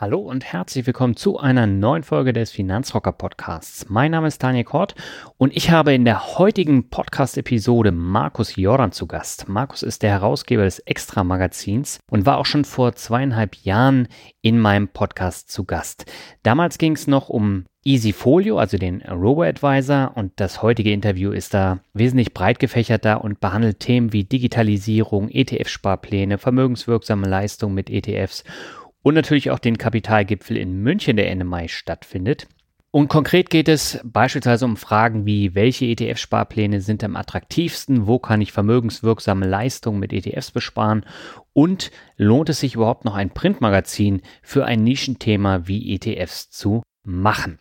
Hallo und herzlich willkommen zu einer neuen Folge des Finanzrocker Podcasts. Mein Name ist Daniel Kort und ich habe in der heutigen Podcast-Episode Markus Joran zu Gast. Markus ist der Herausgeber des Extra-Magazins und war auch schon vor zweieinhalb Jahren in meinem Podcast zu Gast. Damals ging es noch um Easyfolio, also den Robo-Advisor und das heutige Interview ist da wesentlich breit gefächerter und behandelt Themen wie Digitalisierung, ETF-Sparpläne, vermögenswirksame Leistungen mit ETFs und natürlich auch den Kapitalgipfel in München, der Ende Mai stattfindet. Und konkret geht es beispielsweise um Fragen wie, welche ETF-Sparpläne sind am attraktivsten, wo kann ich vermögenswirksame Leistungen mit ETFs besparen und lohnt es sich überhaupt noch ein Printmagazin für ein Nischenthema wie ETFs zu machen.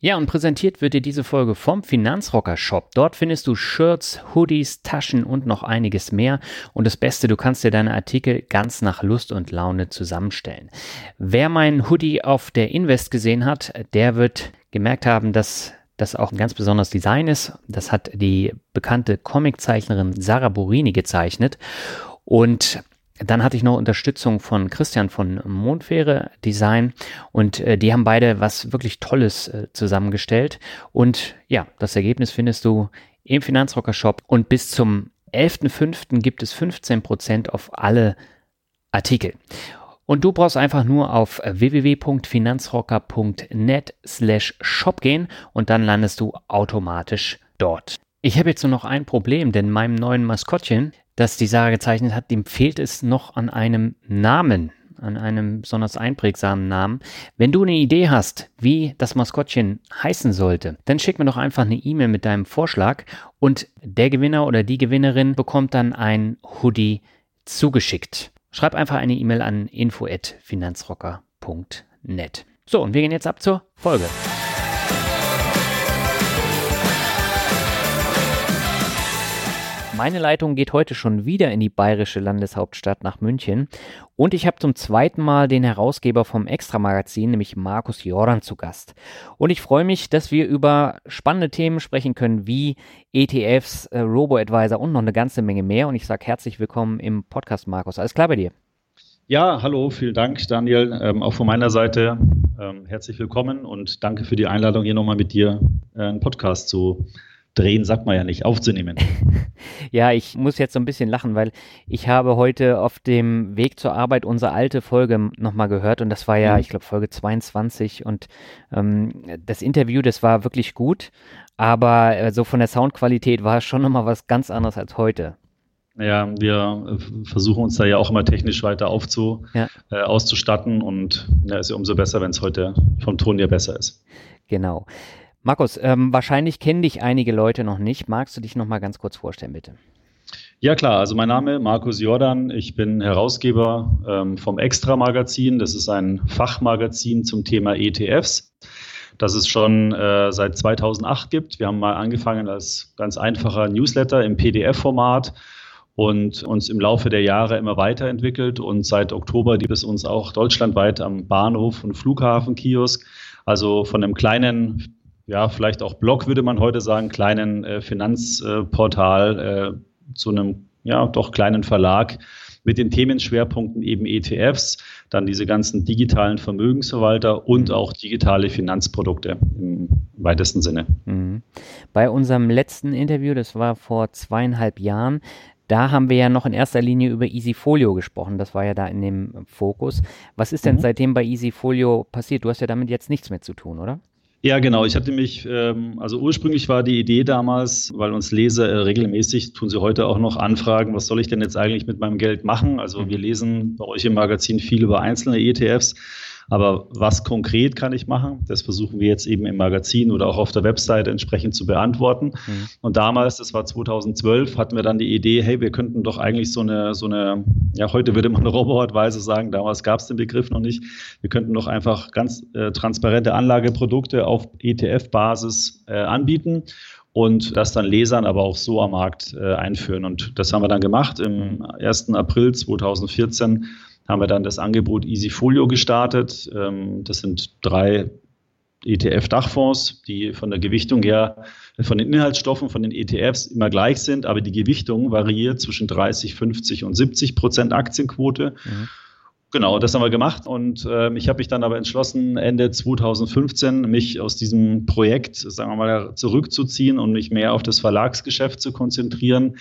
Ja, und präsentiert wird dir diese Folge vom Finanzrocker Shop. Dort findest du Shirts, Hoodies, Taschen und noch einiges mehr. Und das Beste, du kannst dir deine Artikel ganz nach Lust und Laune zusammenstellen. Wer meinen Hoodie auf der Invest gesehen hat, der wird gemerkt haben, dass das auch ein ganz besonderes Design ist. Das hat die bekannte Comiczeichnerin Sarah Borini gezeichnet. Und dann hatte ich noch Unterstützung von Christian von Mondfähre Design und äh, die haben beide was wirklich Tolles äh, zusammengestellt. Und ja, das Ergebnis findest du im Finanzrocker Shop und bis zum 11.05. gibt es 15% auf alle Artikel. Und du brauchst einfach nur auf www.finanzrocker.net slash shop gehen und dann landest du automatisch dort. Ich habe jetzt nur noch ein Problem, denn meinem neuen Maskottchen, das die Sarah gezeichnet hat, dem fehlt es noch an einem Namen, an einem besonders einprägsamen Namen. Wenn du eine Idee hast, wie das Maskottchen heißen sollte, dann schick mir doch einfach eine E-Mail mit deinem Vorschlag und der Gewinner oder die Gewinnerin bekommt dann ein Hoodie zugeschickt. Schreib einfach eine E-Mail an info@finanzrocker.net. So, und wir gehen jetzt ab zur Folge. Meine Leitung geht heute schon wieder in die bayerische Landeshauptstadt nach München und ich habe zum zweiten Mal den Herausgeber vom Extra-Magazin, nämlich Markus Joran, zu Gast. Und ich freue mich, dass wir über spannende Themen sprechen können, wie ETFs, äh, Robo-Advisor und noch eine ganze Menge mehr. Und ich sage herzlich willkommen im Podcast, Markus. Alles klar bei dir? Ja, hallo, vielen Dank, Daniel. Ähm, auch von meiner Seite ähm, herzlich willkommen und danke für die Einladung, hier nochmal mit dir äh, einen Podcast zu drehen, sagt man ja nicht, aufzunehmen. ja, ich muss jetzt so ein bisschen lachen, weil ich habe heute auf dem Weg zur Arbeit unsere alte Folge nochmal gehört und das war ja, mhm. ich glaube, Folge 22 und ähm, das Interview, das war wirklich gut, aber äh, so von der Soundqualität war es schon nochmal was ganz anderes als heute. Ja, wir äh, versuchen uns da ja auch immer technisch weiter aufzu, ja. äh, auszustatten und ja, ist ja umso besser, wenn es heute vom Ton her besser ist. Genau. Markus, ähm, wahrscheinlich kennen dich einige Leute noch nicht. Magst du dich noch mal ganz kurz vorstellen, bitte? Ja klar, also mein Name ist Markus Jordan. Ich bin Herausgeber ähm, vom Extra Magazin. Das ist ein Fachmagazin zum Thema ETFs, das es schon äh, seit 2008 gibt. Wir haben mal angefangen als ganz einfacher Newsletter im PDF-Format und uns im Laufe der Jahre immer weiterentwickelt. Und seit Oktober gibt es uns auch deutschlandweit am Bahnhof und Flughafenkiosk. Also von einem kleinen ja, vielleicht auch Blog, würde man heute sagen, kleinen äh, Finanzportal äh, zu einem ja, doch kleinen Verlag mit den Themenschwerpunkten eben ETFs, dann diese ganzen digitalen Vermögensverwalter und mhm. auch digitale Finanzprodukte im weitesten Sinne. Mhm. Bei unserem letzten Interview, das war vor zweieinhalb Jahren, Da haben wir ja noch in erster Linie über Easyfolio gesprochen. Das war ja da in dem Fokus. Was ist denn mhm. seitdem bei Easyfolio passiert? Du hast ja damit jetzt nichts mehr zu tun, oder? Ja, genau. Ich hatte mich, ähm, also ursprünglich war die Idee damals, weil uns Leser äh, regelmäßig, tun sie heute auch noch, anfragen, was soll ich denn jetzt eigentlich mit meinem Geld machen? Also wir lesen bei euch im Magazin viel über einzelne ETFs. Aber was konkret kann ich machen? Das versuchen wir jetzt eben im Magazin oder auch auf der Webseite entsprechend zu beantworten. Mhm. Und damals, das war 2012, hatten wir dann die Idee, hey, wir könnten doch eigentlich so eine, so eine, ja, heute würde man Robotweise sagen, damals gab es den Begriff noch nicht. Wir könnten doch einfach ganz äh, transparente Anlageprodukte auf ETF-Basis äh, anbieten und das dann Lesern aber auch so am Markt äh, einführen. Und das haben wir dann gemacht. Im 1. April 2014 haben wir dann das Angebot Easyfolio gestartet. Ähm, das sind drei ETF-Dachfonds, die von der Gewichtung her, von den Inhaltsstoffen, von den ETFs immer gleich sind, aber die Gewichtung variiert zwischen 30, 50 und 70 Prozent Aktienquote. Mhm. Genau, das haben wir gemacht und äh, ich habe mich dann aber entschlossen, Ende 2015 mich aus diesem Projekt, sagen wir mal, zurückzuziehen und mich mehr auf das Verlagsgeschäft zu konzentrieren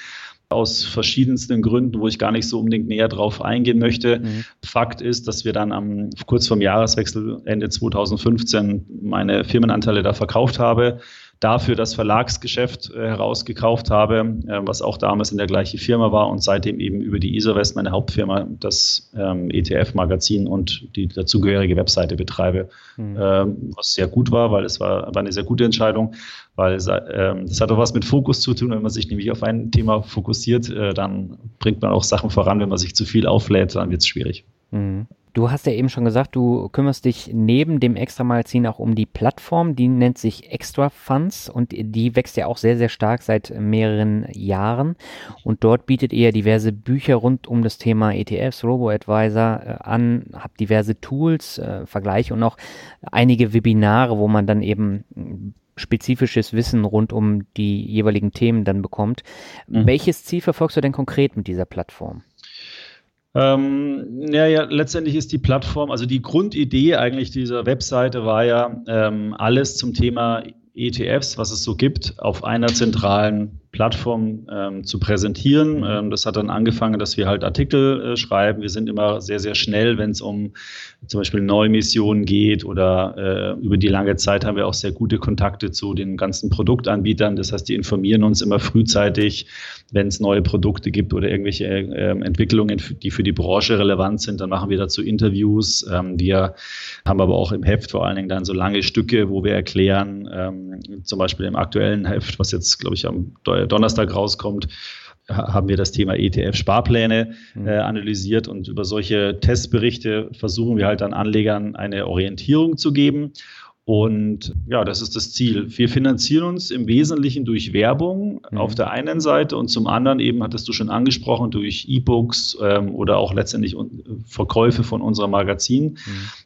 aus verschiedensten Gründen, wo ich gar nicht so unbedingt näher drauf eingehen möchte. Mhm. Fakt ist, dass wir dann am kurz vorm Jahreswechsel Ende 2015 meine Firmenanteile da verkauft habe dafür das Verlagsgeschäft äh, herausgekauft habe, äh, was auch damals in der gleichen Firma war und seitdem eben über die Isowest, meine Hauptfirma, das ähm, ETF-Magazin und die dazugehörige Webseite betreibe, mhm. ähm, was sehr gut war, weil es war, war eine sehr gute Entscheidung, weil es, ähm, das hat auch was mit Fokus zu tun. Wenn man sich nämlich auf ein Thema fokussiert, äh, dann bringt man auch Sachen voran. Wenn man sich zu viel auflädt, dann wird es schwierig. Mhm. Du hast ja eben schon gesagt, du kümmerst dich neben dem Extra-Magazin auch um die Plattform, die nennt sich Extra Funds und die wächst ja auch sehr, sehr stark seit mehreren Jahren. Und dort bietet ihr diverse Bücher rund um das Thema ETFs, Robo-Advisor äh, an, habt diverse Tools, äh, Vergleiche und auch einige Webinare, wo man dann eben spezifisches Wissen rund um die jeweiligen Themen dann bekommt. Mhm. Welches Ziel verfolgst du denn konkret mit dieser Plattform? Ähm, ja, ja, letztendlich ist die Plattform, also die Grundidee eigentlich dieser Webseite war ja ähm, alles zum Thema ETFs, was es so gibt, auf einer zentralen Plattform ähm, zu präsentieren. Ähm, das hat dann angefangen, dass wir halt Artikel äh, schreiben. Wir sind immer sehr, sehr schnell, wenn es um zum Beispiel Neumissionen geht oder äh, über die lange Zeit haben wir auch sehr gute Kontakte zu den ganzen Produktanbietern. Das heißt, die informieren uns immer frühzeitig, wenn es neue Produkte gibt oder irgendwelche äh, Entwicklungen, die für die Branche relevant sind. Dann machen wir dazu Interviews. Ähm, wir haben aber auch im Heft vor allen Dingen dann so lange Stücke, wo wir erklären, ähm, zum Beispiel im aktuellen Heft, was jetzt, glaube ich, am Donnerstag rauskommt, haben wir das Thema ETF-Sparpläne mhm. äh, analysiert und über solche Testberichte versuchen wir halt dann Anlegern eine Orientierung zu geben. Und ja, das ist das Ziel. Wir finanzieren uns im Wesentlichen durch Werbung mhm. auf der einen Seite und zum anderen eben, hattest du schon angesprochen, durch E-Books ähm, oder auch letztendlich Verkäufe von unserem Magazin mhm.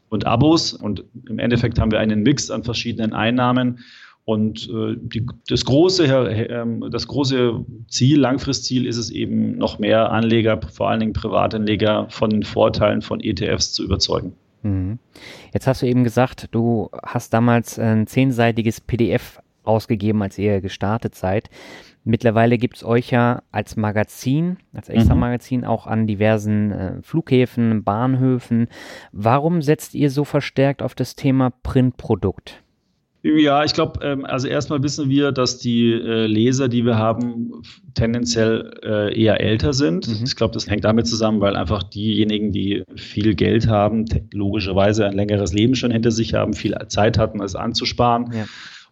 und Abos. Und im Endeffekt haben wir einen Mix an verschiedenen Einnahmen und äh, die, das, große, äh, das große Ziel, Langfristziel ist es eben, noch mehr Anleger, vor allen Dingen Privatanleger, von den Vorteilen von ETFs zu überzeugen. Mhm. Jetzt hast du eben gesagt, du hast damals ein zehnseitiges PDF ausgegeben, als ihr gestartet seid. Mittlerweile gibt es euch ja als Magazin, als Extra-Magazin mhm. auch an diversen äh, Flughäfen, Bahnhöfen. Warum setzt ihr so verstärkt auf das Thema Printprodukt? Ja, ich glaube, ähm, also erstmal wissen wir, dass die äh, Leser, die wir haben, tendenziell äh, eher älter sind. Mhm. Ich glaube, das hängt damit zusammen, weil einfach diejenigen, die viel Geld haben, logischerweise ein längeres Leben schon hinter sich haben, viel Zeit hatten, es anzusparen. Ja.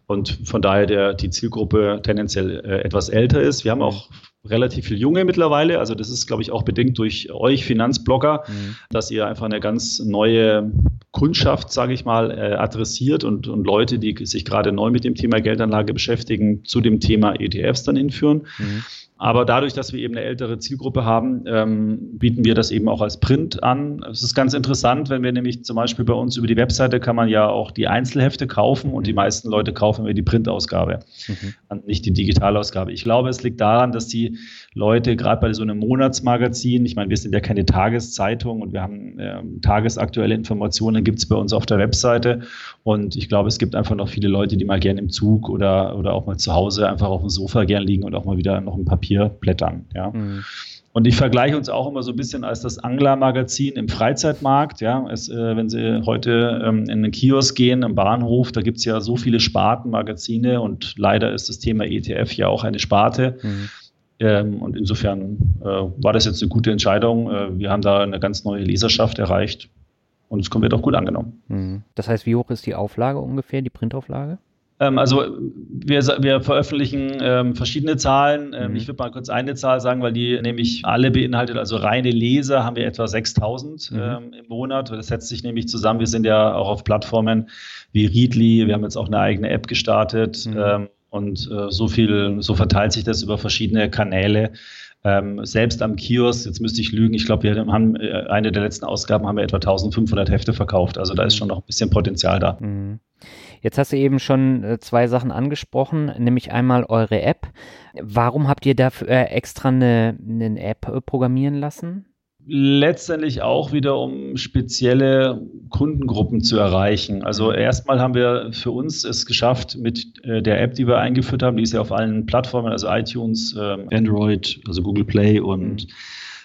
Und von daher der, die Zielgruppe tendenziell äh, etwas älter ist. Wir haben auch relativ viel Junge mittlerweile. Also das ist, glaube ich, auch bedingt durch euch Finanzblogger, mhm. dass ihr einfach eine ganz neue Kundschaft, sage ich mal, äh, adressiert und, und Leute, die sich gerade neu mit dem Thema Geldanlage beschäftigen, zu dem Thema ETFs dann hinführen. Mhm. Aber dadurch, dass wir eben eine ältere Zielgruppe haben, ähm, bieten wir das eben auch als Print an. Es ist ganz interessant, wenn wir nämlich zum Beispiel bei uns über die Webseite kann man ja auch die Einzelhefte kaufen und die meisten Leute kaufen immer die Printausgabe, mhm. nicht die Digitalausgabe. Ich glaube, es liegt daran, dass die Leute gerade bei so einem Monatsmagazin, ich meine, wir sind ja keine Tageszeitung und wir haben ähm, tagesaktuelle Informationen, gibt es bei uns auf der Webseite. Und ich glaube, es gibt einfach noch viele Leute, die mal gerne im Zug oder, oder auch mal zu Hause einfach auf dem Sofa gern liegen und auch mal wieder noch ein Papier hier blättern. Ja. Mhm. Und ich vergleiche uns auch immer so ein bisschen als das Anglermagazin im Freizeitmarkt. Ja, es, äh, wenn Sie heute ähm, in einen Kiosk gehen, im Bahnhof, da gibt es ja so viele Spartenmagazine und leider ist das Thema ETF ja auch eine Sparte. Mhm. Ähm, und insofern äh, war das jetzt eine gute Entscheidung. Äh, wir haben da eine ganz neue Leserschaft erreicht und es wird auch gut angenommen. Mhm. Das heißt, wie hoch ist die Auflage ungefähr, die Printauflage? Ähm, also wir, wir veröffentlichen ähm, verschiedene Zahlen. Ähm, mhm. Ich würde mal kurz eine Zahl sagen, weil die nämlich alle beinhaltet. Also reine Leser haben wir etwa 6000 mhm. ähm, im Monat. Das setzt sich nämlich zusammen. Wir sind ja auch auf Plattformen wie Readly. Wir haben jetzt auch eine eigene App gestartet. Mhm. Ähm, und äh, so viel, so verteilt sich das über verschiedene Kanäle. Ähm, selbst am Kiosk, jetzt müsste ich lügen, ich glaube, wir haben äh, eine der letzten Ausgaben haben wir etwa 1500 Hefte verkauft. Also da ist mhm. schon noch ein bisschen Potenzial da. Mhm. Jetzt hast du eben schon äh, zwei Sachen angesprochen, nämlich einmal eure App. Warum habt ihr dafür äh, extra eine, eine App äh, programmieren lassen? letztendlich auch wieder, um spezielle Kundengruppen zu erreichen. Also erstmal haben wir für uns es geschafft mit der App, die wir eingeführt haben, die ist ja auf allen Plattformen, also iTunes, ähm, Android, also Google Play und mhm.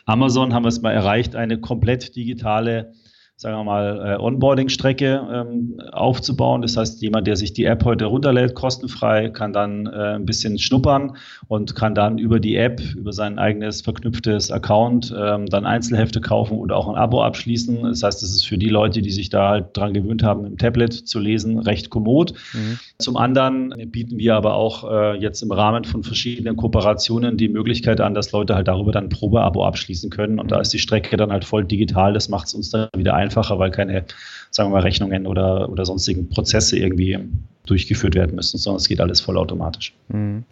Amazon, haben wir es mal erreicht, eine komplett digitale sagen wir mal, äh, Onboarding-Strecke ähm, aufzubauen. Das heißt, jemand, der sich die App heute runterlädt, kostenfrei, kann dann äh, ein bisschen schnuppern und kann dann über die App, über sein eigenes verknüpftes Account ähm, dann Einzelhefte kaufen oder auch ein Abo abschließen. Das heißt, es ist für die Leute, die sich da halt dran gewöhnt haben, im Tablet zu lesen, recht kommod. Mhm. Zum anderen bieten wir aber auch äh, jetzt im Rahmen von verschiedenen Kooperationen die Möglichkeit an, dass Leute halt darüber dann ein Probeabo abschließen können. Und da ist die Strecke dann halt voll digital. Das macht es uns dann wieder ein einfacher, weil keine, sagen wir mal, Rechnungen oder, oder sonstigen Prozesse irgendwie durchgeführt werden müssen, sondern es geht alles vollautomatisch. Mhm.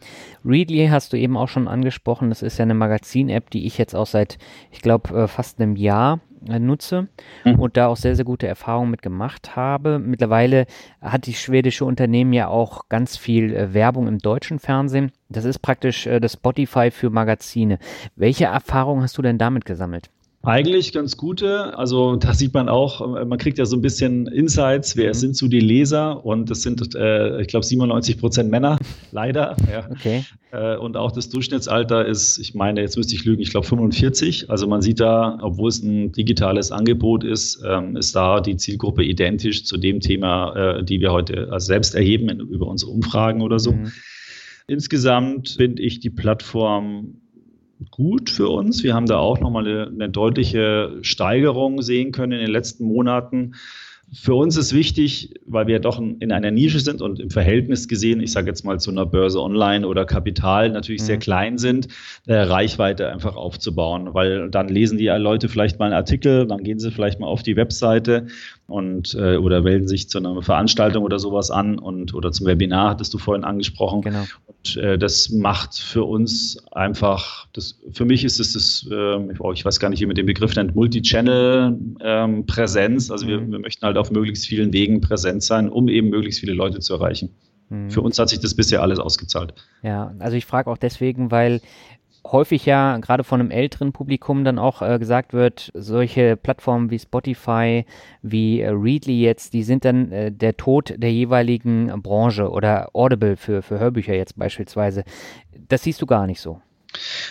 Readly hast du eben auch schon angesprochen. Das ist ja eine Magazin-App, die ich jetzt auch seit, ich glaube, äh, fast einem Jahr äh, nutze mhm. und da auch sehr, sehr gute Erfahrungen mit gemacht habe. Mittlerweile hat die schwedische Unternehmen ja auch ganz viel äh, Werbung im deutschen Fernsehen. Das ist praktisch das Spotify für Magazine. Welche Erfahrungen hast du denn damit gesammelt? Eigentlich ganz gute. Also da sieht man auch, man kriegt ja so ein bisschen Insights, wer mhm. sind so die Leser und das sind, äh, ich glaube, 97 Prozent Männer, leider. Ja. Okay. Äh, und auch das Durchschnittsalter ist, ich meine, jetzt müsste ich lügen, ich glaube 45. Also man sieht da, obwohl es ein digitales Angebot ist, ähm, ist da die Zielgruppe identisch zu dem Thema, äh, die wir heute also selbst erheben in, über unsere Umfragen oder so. Mhm. Insgesamt finde ich die Plattform gut für uns. Wir haben da auch nochmal eine, eine deutliche Steigerung sehen können in den letzten Monaten. Für uns ist wichtig, weil wir doch in einer Nische sind und im Verhältnis gesehen, ich sage jetzt mal zu einer Börse online oder Kapital natürlich mhm. sehr klein sind, äh, Reichweite einfach aufzubauen, weil dann lesen die Leute vielleicht mal einen Artikel, dann gehen sie vielleicht mal auf die Webseite und äh, oder melden sich zu einer Veranstaltung oder sowas an und oder zum Webinar hattest du vorhin angesprochen. Genau. Und äh, das macht für uns einfach, das für mich ist es das, äh, ich weiß gar nicht, wie man den Begriff nennt, Multi-Channel-Präsenz. also mhm. wir, wir möchten halt auf möglichst vielen Wegen präsent sein, um eben möglichst viele Leute zu erreichen. Mhm. Für uns hat sich das bisher alles ausgezahlt. Ja, also ich frage auch deswegen, weil häufig ja gerade von einem älteren Publikum dann auch äh, gesagt wird, solche Plattformen wie Spotify, wie äh, Readly jetzt, die sind dann äh, der Tod der jeweiligen Branche oder Audible für, für Hörbücher jetzt beispielsweise. Das siehst du gar nicht so.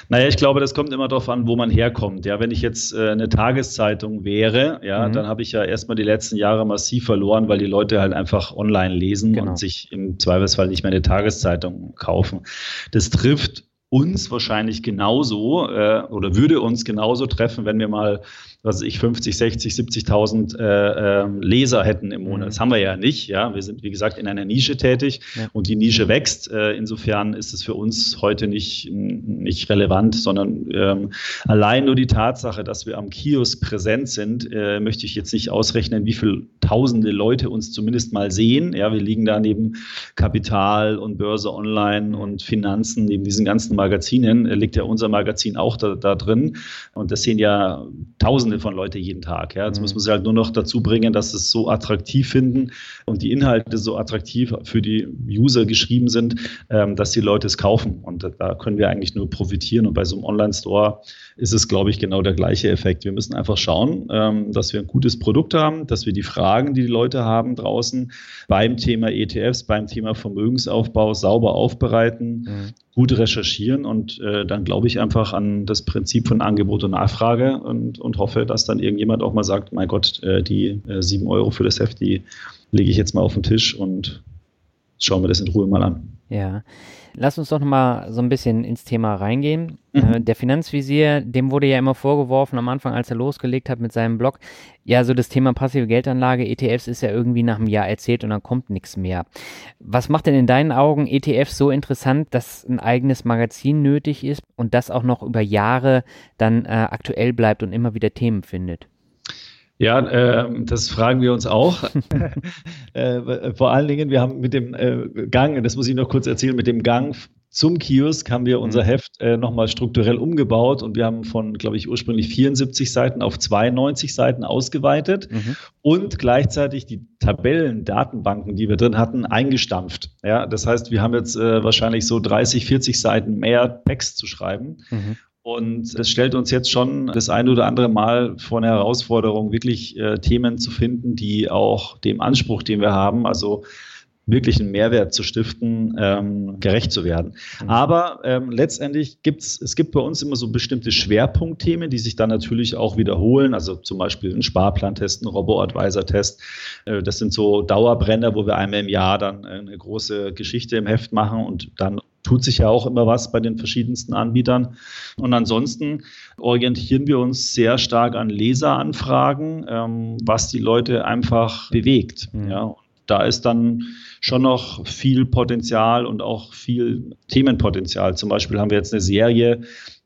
Naja, ich glaube, das kommt immer darauf an, wo man herkommt. Ja, wenn ich jetzt äh, eine Tageszeitung wäre, ja, mhm. dann habe ich ja erstmal die letzten Jahre massiv verloren, weil die Leute halt einfach online lesen genau. und sich im Zweifelsfall nicht mehr eine Tageszeitung kaufen. Das trifft uns wahrscheinlich genauso äh, oder würde uns genauso treffen, wenn wir mal was ich 50, 60, 70.000 äh, äh, Leser hätten im Monat. Mhm. Das haben wir ja nicht. Ja, wir sind wie gesagt in einer Nische tätig ja. und die Nische wächst. Äh, insofern ist es für uns heute nicht nicht relevant, sondern ähm, allein nur die Tatsache, dass wir am Kiosk präsent sind, äh, möchte ich jetzt nicht ausrechnen, wie viele Tausende Leute uns zumindest mal sehen. Ja, wir liegen da neben Kapital und Börse Online und Finanzen neben diesen ganzen Magazinen äh, liegt ja unser Magazin auch da, da drin und das sehen ja Tausende Tausende von Leute jeden Tag. Ja. Jetzt mhm. muss man sie halt nur noch dazu bringen, dass sie es so attraktiv finden und die Inhalte so attraktiv für die User geschrieben sind, ähm, dass die Leute es kaufen. Und da können wir eigentlich nur profitieren. Und bei so einem Online-Store ist es, glaube ich, genau der gleiche Effekt. Wir müssen einfach schauen, ähm, dass wir ein gutes Produkt haben, dass wir die Fragen, die die Leute haben draußen beim Thema ETFs, beim Thema Vermögensaufbau sauber aufbereiten. Mhm gut recherchieren und äh, dann glaube ich einfach an das Prinzip von Angebot und Nachfrage und, und hoffe, dass dann irgendjemand auch mal sagt, mein Gott, äh, die äh, 7 Euro für das Heft, die lege ich jetzt mal auf den Tisch und schauen wir das in Ruhe mal an. Ja. Lass uns doch nochmal so ein bisschen ins Thema reingehen. Mhm. Äh, der Finanzvisier, dem wurde ja immer vorgeworfen am Anfang, als er losgelegt hat mit seinem Blog, ja, so das Thema passive Geldanlage, ETFs ist ja irgendwie nach einem Jahr erzählt und dann kommt nichts mehr. Was macht denn in deinen Augen ETFs so interessant, dass ein eigenes Magazin nötig ist und das auch noch über Jahre dann äh, aktuell bleibt und immer wieder Themen findet? Ja, äh, das fragen wir uns auch. äh, vor allen Dingen, wir haben mit dem äh, Gang, das muss ich noch kurz erzählen, mit dem Gang zum Kiosk haben wir unser mhm. Heft äh, nochmal strukturell umgebaut und wir haben von, glaube ich, ursprünglich 74 Seiten auf 92 Seiten ausgeweitet mhm. und gleichzeitig die Tabellen, Datenbanken, die wir drin hatten, eingestampft. Ja, das heißt, wir haben jetzt äh, wahrscheinlich so 30, 40 Seiten mehr Text zu schreiben. Mhm. Und es stellt uns jetzt schon das ein oder andere Mal vor eine Herausforderung, wirklich äh, Themen zu finden, die auch dem Anspruch, den wir haben, also wirklich einen Mehrwert zu stiften, ähm, gerecht zu werden. Mhm. Aber ähm, letztendlich gibt's, es gibt bei uns immer so bestimmte Schwerpunktthemen, die sich dann natürlich auch wiederholen. Also zum Beispiel ein Sparplantest, ein Robo-Advisor-Test. Äh, das sind so Dauerbrenner, wo wir einmal im Jahr dann eine große Geschichte im Heft machen und dann tut sich ja auch immer was bei den verschiedensten Anbietern. Und ansonsten orientieren wir uns sehr stark an Leseranfragen, ähm, was die Leute einfach bewegt. Mhm. Ja, da ist dann schon noch viel Potenzial und auch viel Themenpotenzial. Zum Beispiel haben wir jetzt eine Serie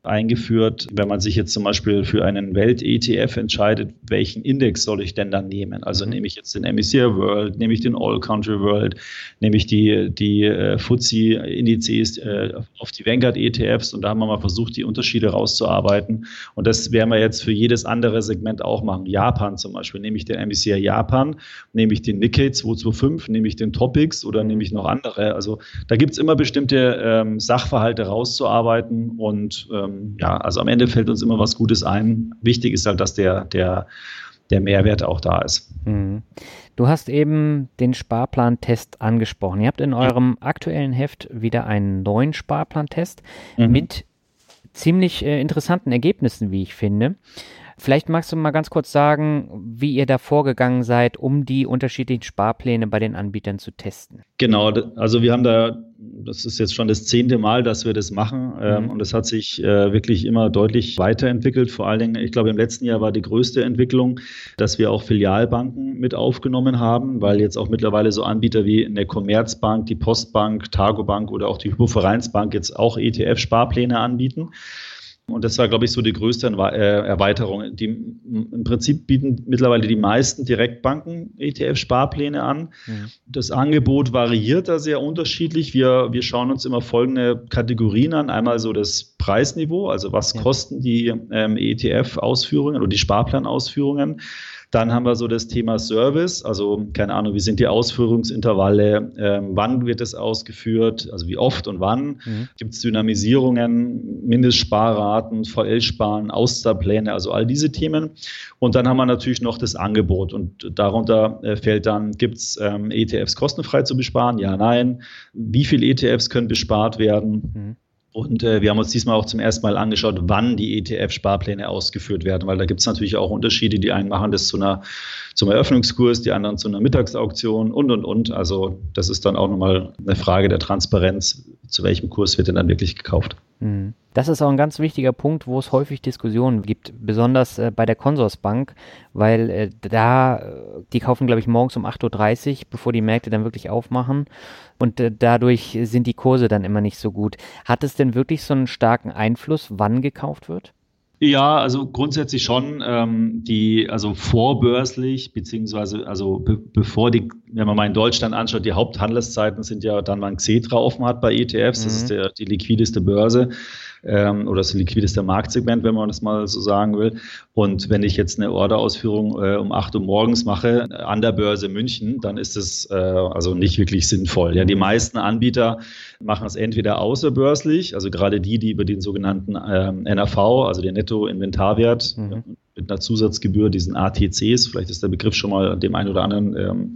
eingeführt, wenn man sich jetzt zum Beispiel für einen Welt-ETF entscheidet, welchen Index soll ich denn dann nehmen? Also mhm. nehme ich jetzt den MSCI World, nehme ich den All Country World, nehme ich die, die äh, FTSE-Indizes äh, auf die Vanguard-ETFs und da haben wir mal versucht, die Unterschiede rauszuarbeiten. Und das werden wir jetzt für jedes andere Segment auch machen. Japan zum Beispiel, nehme ich den MSCI Japan, nehme ich den Nikkei 225, nehme ich den Topics oder nehme ich noch andere. Also da gibt es immer bestimmte ähm, Sachverhalte rauszuarbeiten und ähm, ja, also am Ende fällt uns immer was Gutes ein. Wichtig ist halt, dass der, der, der Mehrwert auch da ist. Mhm. Du hast eben den Sparplantest angesprochen. Ihr habt in eurem aktuellen Heft wieder einen neuen Sparplantest mhm. mit ziemlich äh, interessanten Ergebnissen, wie ich finde. Vielleicht magst du mal ganz kurz sagen, wie ihr da vorgegangen seid, um die unterschiedlichen Sparpläne bei den Anbietern zu testen. Genau, also wir haben da, das ist jetzt schon das zehnte Mal, dass wir das machen ähm, mhm. und es hat sich äh, wirklich immer deutlich weiterentwickelt. Vor allen Dingen, ich glaube, im letzten Jahr war die größte Entwicklung, dass wir auch Filialbanken mit aufgenommen haben, weil jetzt auch mittlerweile so Anbieter wie eine Commerzbank, die Postbank, Targobank oder auch die Hypovereinsbank jetzt auch ETF-Sparpläne anbieten. Und das war, glaube ich, so die größte äh, Erweiterung. Die, Im Prinzip bieten mittlerweile die meisten Direktbanken ETF-Sparpläne an. Mhm. Das Angebot variiert da sehr unterschiedlich. Wir, wir schauen uns immer folgende Kategorien an. Einmal so das Preisniveau, also was ja. kosten die ähm, ETF-Ausführungen oder die Sparplanausführungen. Dann haben wir so das Thema Service, also keine Ahnung, wie sind die Ausführungsintervalle, ähm, wann wird es ausgeführt, also wie oft und wann. Mhm. Gibt es Dynamisierungen, Mindestsparraten, VL-Sparen, Auszahlpläne, also all diese Themen. Und dann haben wir natürlich noch das Angebot und darunter äh, fällt dann, gibt es ähm, ETFs kostenfrei zu besparen? Ja, nein. Wie viele ETFs können bespart werden? Mhm. Und äh, wir haben uns diesmal auch zum ersten Mal angeschaut, wann die ETF-Sparpläne ausgeführt werden, weil da gibt es natürlich auch Unterschiede. Die einen machen das zu einer, zum Eröffnungskurs, die anderen zu einer Mittagsauktion und, und, und. Also das ist dann auch nochmal eine Frage der Transparenz, zu welchem Kurs wird denn dann wirklich gekauft. Mhm. Das ist auch ein ganz wichtiger Punkt, wo es häufig Diskussionen gibt, besonders äh, bei der Consorsbank, weil äh, da, äh, die kaufen, glaube ich, morgens um 8.30 Uhr, bevor die Märkte dann wirklich aufmachen und dadurch sind die Kurse dann immer nicht so gut. Hat es denn wirklich so einen starken Einfluss, wann gekauft wird? Ja, also grundsätzlich schon. Ähm, die, also vorbörslich, beziehungsweise also be bevor die, wenn man mal in Deutschland anschaut, die Haupthandelszeiten sind ja dann, man Xetra offen hat bei ETFs, mhm. das ist der, die liquideste Börse ähm, oder das liquideste Marktsegment, wenn man das mal so sagen will. Und wenn ich jetzt eine Orderausführung äh, um 8 Uhr morgens mache äh, an der Börse München, dann ist es äh, also nicht wirklich sinnvoll. Ja, die meisten Anbieter machen es entweder außerbörslich, also gerade die, die über den sogenannten ähm, NAV, also den Nettoinventarwert, mhm. mit einer Zusatzgebühr, diesen ATCs, vielleicht ist der Begriff schon mal dem einen oder anderen ähm,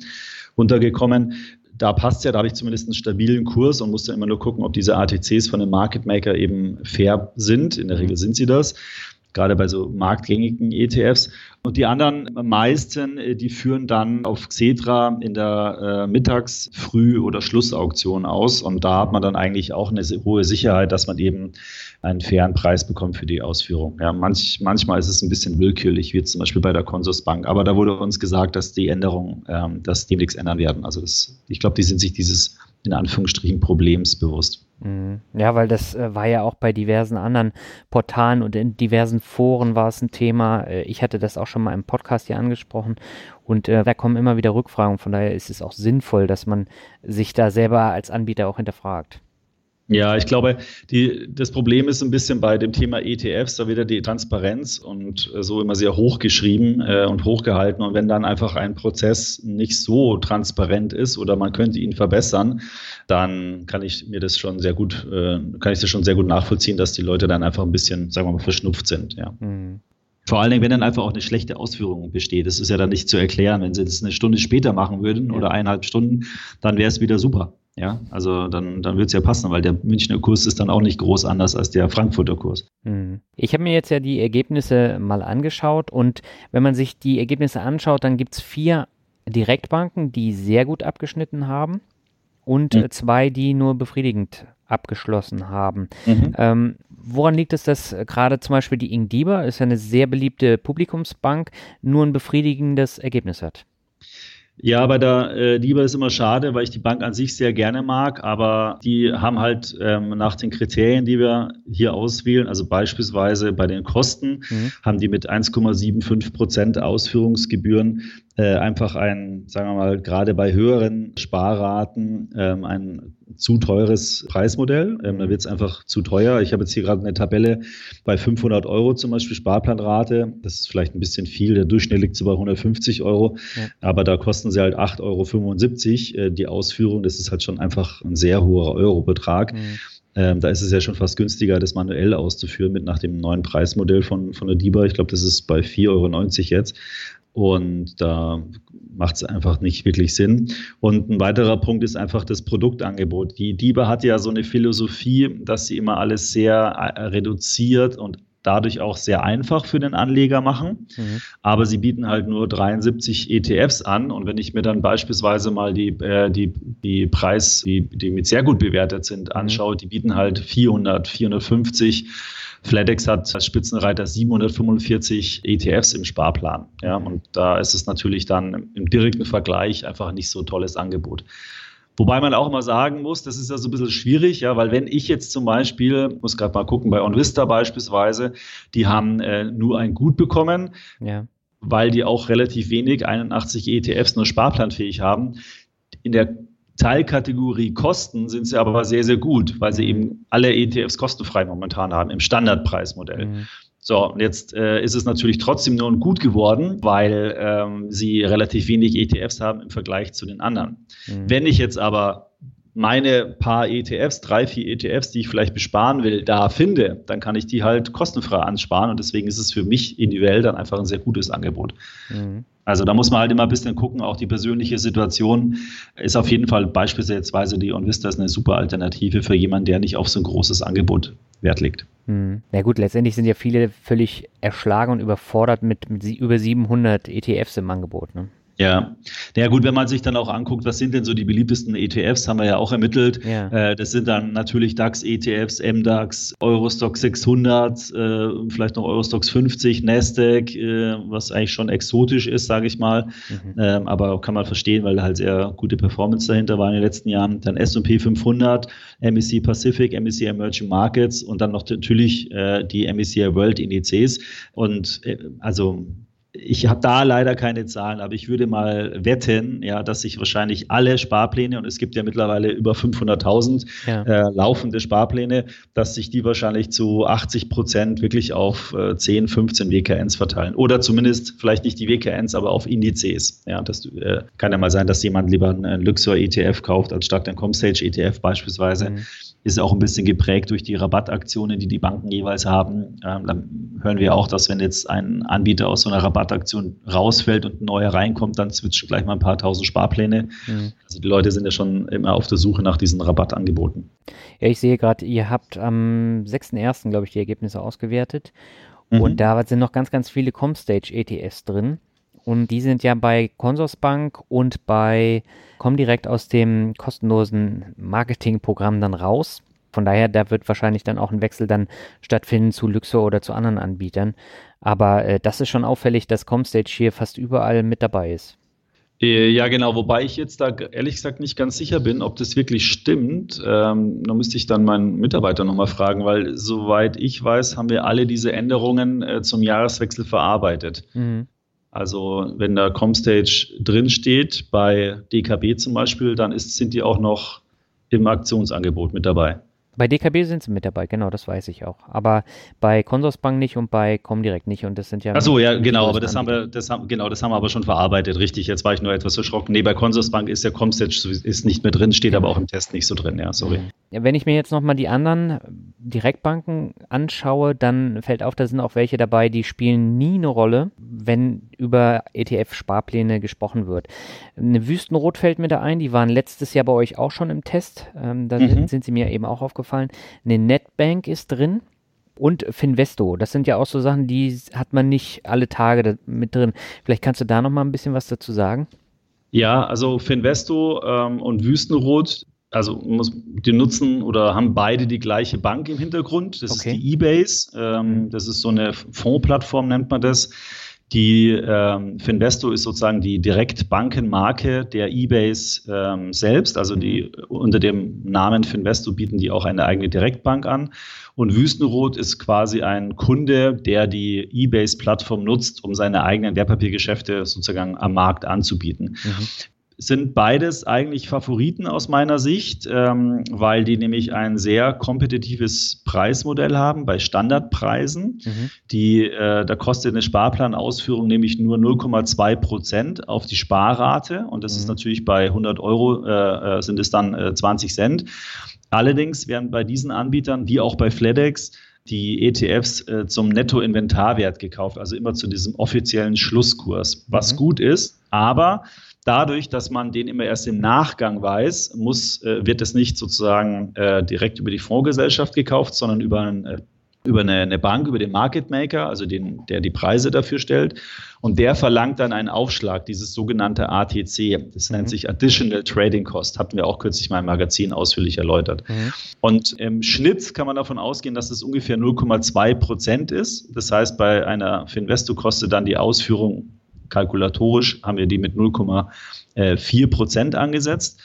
untergekommen da passt ja, da habe ich zumindest einen stabilen Kurs und muss dann immer nur gucken, ob diese ATCs von dem Market Maker eben fair sind. In der Regel sind sie das gerade bei so marktgängigen ETFs. Und die anderen meisten, äh, die führen dann auf Xetra in der äh, Mittags-, Früh- oder Schlussauktion aus. Und da hat man dann eigentlich auch eine hohe Sicherheit, dass man eben einen fairen Preis bekommt für die Ausführung. Ja, manch, manchmal ist es ein bisschen willkürlich, wie zum Beispiel bei der Consorsbank. Aber da wurde uns gesagt, dass die Änderungen ähm, das demnächst ändern werden. Also das, ich glaube, die sind sich dieses in Anführungsstrichen Problems bewusst. Mhm. Ja, weil das äh, war ja auch bei diversen anderen Portalen und in diversen Foren war es ein Thema. Äh, ich hatte das auch schon mal im Podcast hier angesprochen und äh, da kommen immer wieder Rückfragen. Von daher ist es auch sinnvoll, dass man sich da selber als Anbieter auch hinterfragt. Ja, ich glaube, die, das Problem ist ein bisschen bei dem Thema ETFs, da wieder die Transparenz und so immer sehr hochgeschrieben äh, und hochgehalten. Und wenn dann einfach ein Prozess nicht so transparent ist oder man könnte ihn verbessern, dann kann ich mir das schon sehr gut, äh, kann ich das schon sehr gut nachvollziehen, dass die Leute dann einfach ein bisschen, sagen wir mal, verschnupft sind. Ja. Mhm. Vor allen Dingen, wenn dann einfach auch eine schlechte Ausführung besteht. Das ist ja dann nicht zu erklären. Wenn sie das eine Stunde später machen würden ja. oder eineinhalb Stunden, dann wäre es wieder super. Ja, also dann, dann wird es ja passen, weil der Münchner Kurs ist dann auch nicht groß anders als der Frankfurter Kurs. Hm. Ich habe mir jetzt ja die Ergebnisse mal angeschaut und wenn man sich die Ergebnisse anschaut, dann gibt es vier Direktbanken, die sehr gut abgeschnitten haben und mhm. zwei, die nur befriedigend abgeschlossen haben. Mhm. Ähm, woran liegt es, dass gerade zum Beispiel die Ingdiba, ist ja eine sehr beliebte Publikumsbank, nur ein befriedigendes Ergebnis hat? Ja, bei der äh, Liebe ist immer schade, weil ich die Bank an sich sehr gerne mag, aber die haben halt ähm, nach den Kriterien, die wir hier auswählen, also beispielsweise bei den Kosten, mhm. haben die mit 1,75 Prozent Ausführungsgebühren äh, einfach ein, sagen wir mal, gerade bei höheren Sparraten ähm, ein zu teures Preismodell. Ähm, da wird es einfach zu teuer. Ich habe jetzt hier gerade eine Tabelle bei 500 Euro zum Beispiel Sparplanrate. Das ist vielleicht ein bisschen viel. Der Durchschnitt liegt so bei 150 Euro. Ja. Aber da kosten sie halt 8,75 Euro äh, die Ausführung. Das ist halt schon einfach ein sehr hoher Eurobetrag. Mhm. Ähm, da ist es ja schon fast günstiger, das manuell auszuführen mit nach dem neuen Preismodell von, von der DIBA. Ich glaube, das ist bei 4,90 Euro jetzt. Und da macht es einfach nicht wirklich Sinn. Und ein weiterer Punkt ist einfach das Produktangebot. Die DIBA hat ja so eine Philosophie, dass sie immer alles sehr äh, reduziert und dadurch auch sehr einfach für den Anleger machen. Mhm. Aber sie bieten halt nur 73 ETFs an. Und wenn ich mir dann beispielsweise mal die, äh, die, die Preis, die, die mit sehr gut bewertet sind, mhm. anschaue, die bieten halt 400, 450 FedEx hat als Spitzenreiter 745 ETFs im Sparplan. Ja, und da ist es natürlich dann im direkten Vergleich einfach nicht so ein tolles Angebot. Wobei man auch immer sagen muss, das ist ja so ein bisschen schwierig, ja, weil wenn ich jetzt zum Beispiel, muss gerade mal gucken, bei OnVista beispielsweise, die haben äh, nur ein Gut bekommen, ja. weil die auch relativ wenig, 81 ETFs nur sparplanfähig haben. In der Teilkategorie Kosten sind sie aber sehr, sehr gut, weil sie eben alle ETFs kostenfrei momentan haben im Standardpreismodell. Mhm. So, und jetzt äh, ist es natürlich trotzdem nur gut geworden, weil ähm, sie relativ wenig ETFs haben im Vergleich zu den anderen. Mhm. Wenn ich jetzt aber meine paar ETFs, drei, vier ETFs, die ich vielleicht besparen will, da finde, dann kann ich die halt kostenfrei ansparen und deswegen ist es für mich individuell dann einfach ein sehr gutes Angebot. Mhm. Also da muss man halt immer ein bisschen gucken, auch die persönliche Situation ist auf jeden Fall beispielsweise die OnVista ist eine super Alternative für jemanden, der nicht auf so ein großes Angebot Wert legt. Hm. Na gut, letztendlich sind ja viele völlig erschlagen und überfordert mit, mit über 700 ETFs im Angebot. Ne? Ja, ja gut, wenn man sich dann auch anguckt, was sind denn so die beliebtesten ETFs, haben wir ja auch ermittelt. Ja. Äh, das sind dann natürlich DAX-ETFs, MDAX, Eurostock 600, äh, vielleicht noch Eurostox 50, Nasdaq, äh, was eigentlich schon exotisch ist, sage ich mal. Mhm. Ähm, aber kann man verstehen, weil da halt sehr gute Performance dahinter war in den letzten Jahren. Dann S&P 500, MEC Pacific, MEC Emerging Markets und dann noch natürlich die MEC World Indizes. Und also ich habe da leider keine Zahlen, aber ich würde mal wetten, ja, dass sich wahrscheinlich alle Sparpläne, und es gibt ja mittlerweile über 500.000 ja. äh, laufende Sparpläne, dass sich die wahrscheinlich zu 80 Prozent wirklich auf äh, 10, 15 WKNs verteilen. Oder zumindest vielleicht nicht die WKNs, aber auf Indizes. Ja, das äh, kann ja mal sein, dass jemand lieber einen Luxor ETF kauft, als statt einen Comstage ETF beispielsweise. Mhm. Ist auch ein bisschen geprägt durch die Rabattaktionen, die die Banken jeweils haben. Ähm, dann hören wir auch, dass wenn jetzt ein Anbieter aus so einer Rabattaktion rausfällt und ein neuer reinkommt, dann switchen gleich mal ein paar tausend Sparpläne. Mhm. Also die Leute sind ja schon immer auf der Suche nach diesen Rabattangeboten. Ja, ich sehe gerade, ihr habt am 6.1., glaube ich, die Ergebnisse ausgewertet. Mhm. Und da sind noch ganz, ganz viele Comstage-ETFs drin. Und die sind ja bei Consorsbank und bei Comdirect aus dem kostenlosen Marketingprogramm dann raus. Von daher, da wird wahrscheinlich dann auch ein Wechsel dann stattfinden zu Luxor oder zu anderen Anbietern. Aber äh, das ist schon auffällig, dass Comstage hier fast überall mit dabei ist. Äh, ja, genau, wobei ich jetzt da ehrlich gesagt nicht ganz sicher bin, ob das wirklich stimmt. Ähm, da müsste ich dann meinen Mitarbeiter nochmal fragen, weil soweit ich weiß, haben wir alle diese Änderungen äh, zum Jahreswechsel verarbeitet. Mhm. Also wenn da Comstage drin steht, bei DKB zum Beispiel, dann ist, sind die auch noch im Aktionsangebot mit dabei. Bei DKB sind sie mit dabei, genau, das weiß ich auch. Aber bei Consorsbank nicht und bei Comdirect nicht. Und das sind ja. Achso, ja, genau, aber das haben wir, das haben, genau, das haben wir aber schon verarbeitet, richtig. Jetzt war ich nur etwas erschrocken. Nee, bei Consorsbank ist der Comstage ist nicht mehr drin, steht aber auch im Test nicht so drin, ja, sorry. Ja, wenn ich mir jetzt nochmal die anderen Direktbanken anschaue, dann fällt auf, da sind auch welche dabei, die spielen nie eine Rolle, wenn über ETF-Sparpläne gesprochen wird. Eine Wüstenrot fällt mir da ein, die waren letztes Jahr bei euch auch schon im Test. Ähm, da mhm. sind, sind sie mir eben auch aufgefallen aufgefallen. Eine Netbank ist drin und Finvesto. Das sind ja auch so Sachen, die hat man nicht alle Tage mit drin. Vielleicht kannst du da noch mal ein bisschen was dazu sagen? Ja, also Finvesto ähm, und Wüstenrot, also muss, die nutzen oder haben beide die gleiche Bank im Hintergrund. Das okay. ist die eBase. Ähm, mhm. das ist so eine Fondsplattform, nennt man das. Die ähm, Finvesto ist sozusagen die Direktbankenmarke der eBase ähm, selbst. Also die unter dem Namen Finvesto bieten die auch eine eigene Direktbank an. Und Wüstenrot ist quasi ein Kunde, der die eBase-Plattform nutzt, um seine eigenen Wertpapiergeschäfte sozusagen am Markt anzubieten. Mhm sind beides eigentlich Favoriten aus meiner Sicht, ähm, weil die nämlich ein sehr kompetitives Preismodell haben bei Standardpreisen. Mhm. Die, äh, da kostet eine Sparplanausführung nämlich nur 0,2 Prozent auf die Sparrate und das mhm. ist natürlich bei 100 Euro äh, äh, sind es dann äh, 20 Cent. Allerdings werden bei diesen Anbietern wie auch bei FedEx die ETFs äh, zum Nettoinventarwert gekauft, also immer zu diesem offiziellen Schlusskurs, was mhm. gut ist, aber Dadurch, dass man den immer erst im Nachgang weiß, muss, äh, wird es nicht sozusagen äh, direkt über die Fondsgesellschaft gekauft, sondern über, ein, äh, über eine, eine, Bank, über den Market Maker, also den, der die Preise dafür stellt. Und der verlangt dann einen Aufschlag, dieses sogenannte ATC. Das mhm. nennt sich Additional Trading Cost. Hatten wir auch kürzlich mal im Magazin ausführlich erläutert. Mhm. Und im Schnitt kann man davon ausgehen, dass es ungefähr 0,2 Prozent ist. Das heißt, bei einer Finvesto kostet dann die Ausführung kalkulatorisch haben wir die mit 0,4 Prozent angesetzt.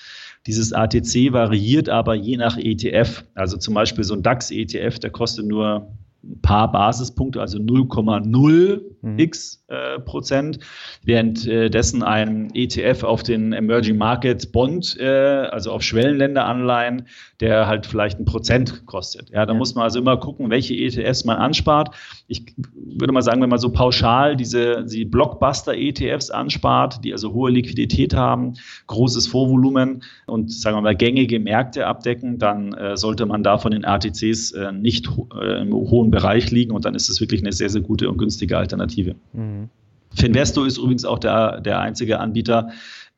Dieses ATC variiert aber je nach ETF. Also zum Beispiel so ein DAX-ETF, der kostet nur ein paar Basispunkte, also 0,0 mhm. x äh, Prozent, währenddessen äh, ein ETF auf den Emerging Market Bond, äh, also auf Schwellenländeranleihen, der halt vielleicht ein Prozent kostet. Ja, da ja. muss man also immer gucken, welche ETFs man anspart. Ich würde mal sagen, wenn man so pauschal diese die Blockbuster-ETFs anspart, die also hohe Liquidität haben, großes Vorvolumen und sagen wir mal gängige Märkte abdecken, dann äh, sollte man da von den ATCs äh, nicht äh, im hohen Bereich liegen und dann ist es wirklich eine sehr, sehr gute und günstige Alternative. Mhm. Finvesto ist übrigens auch der, der einzige Anbieter,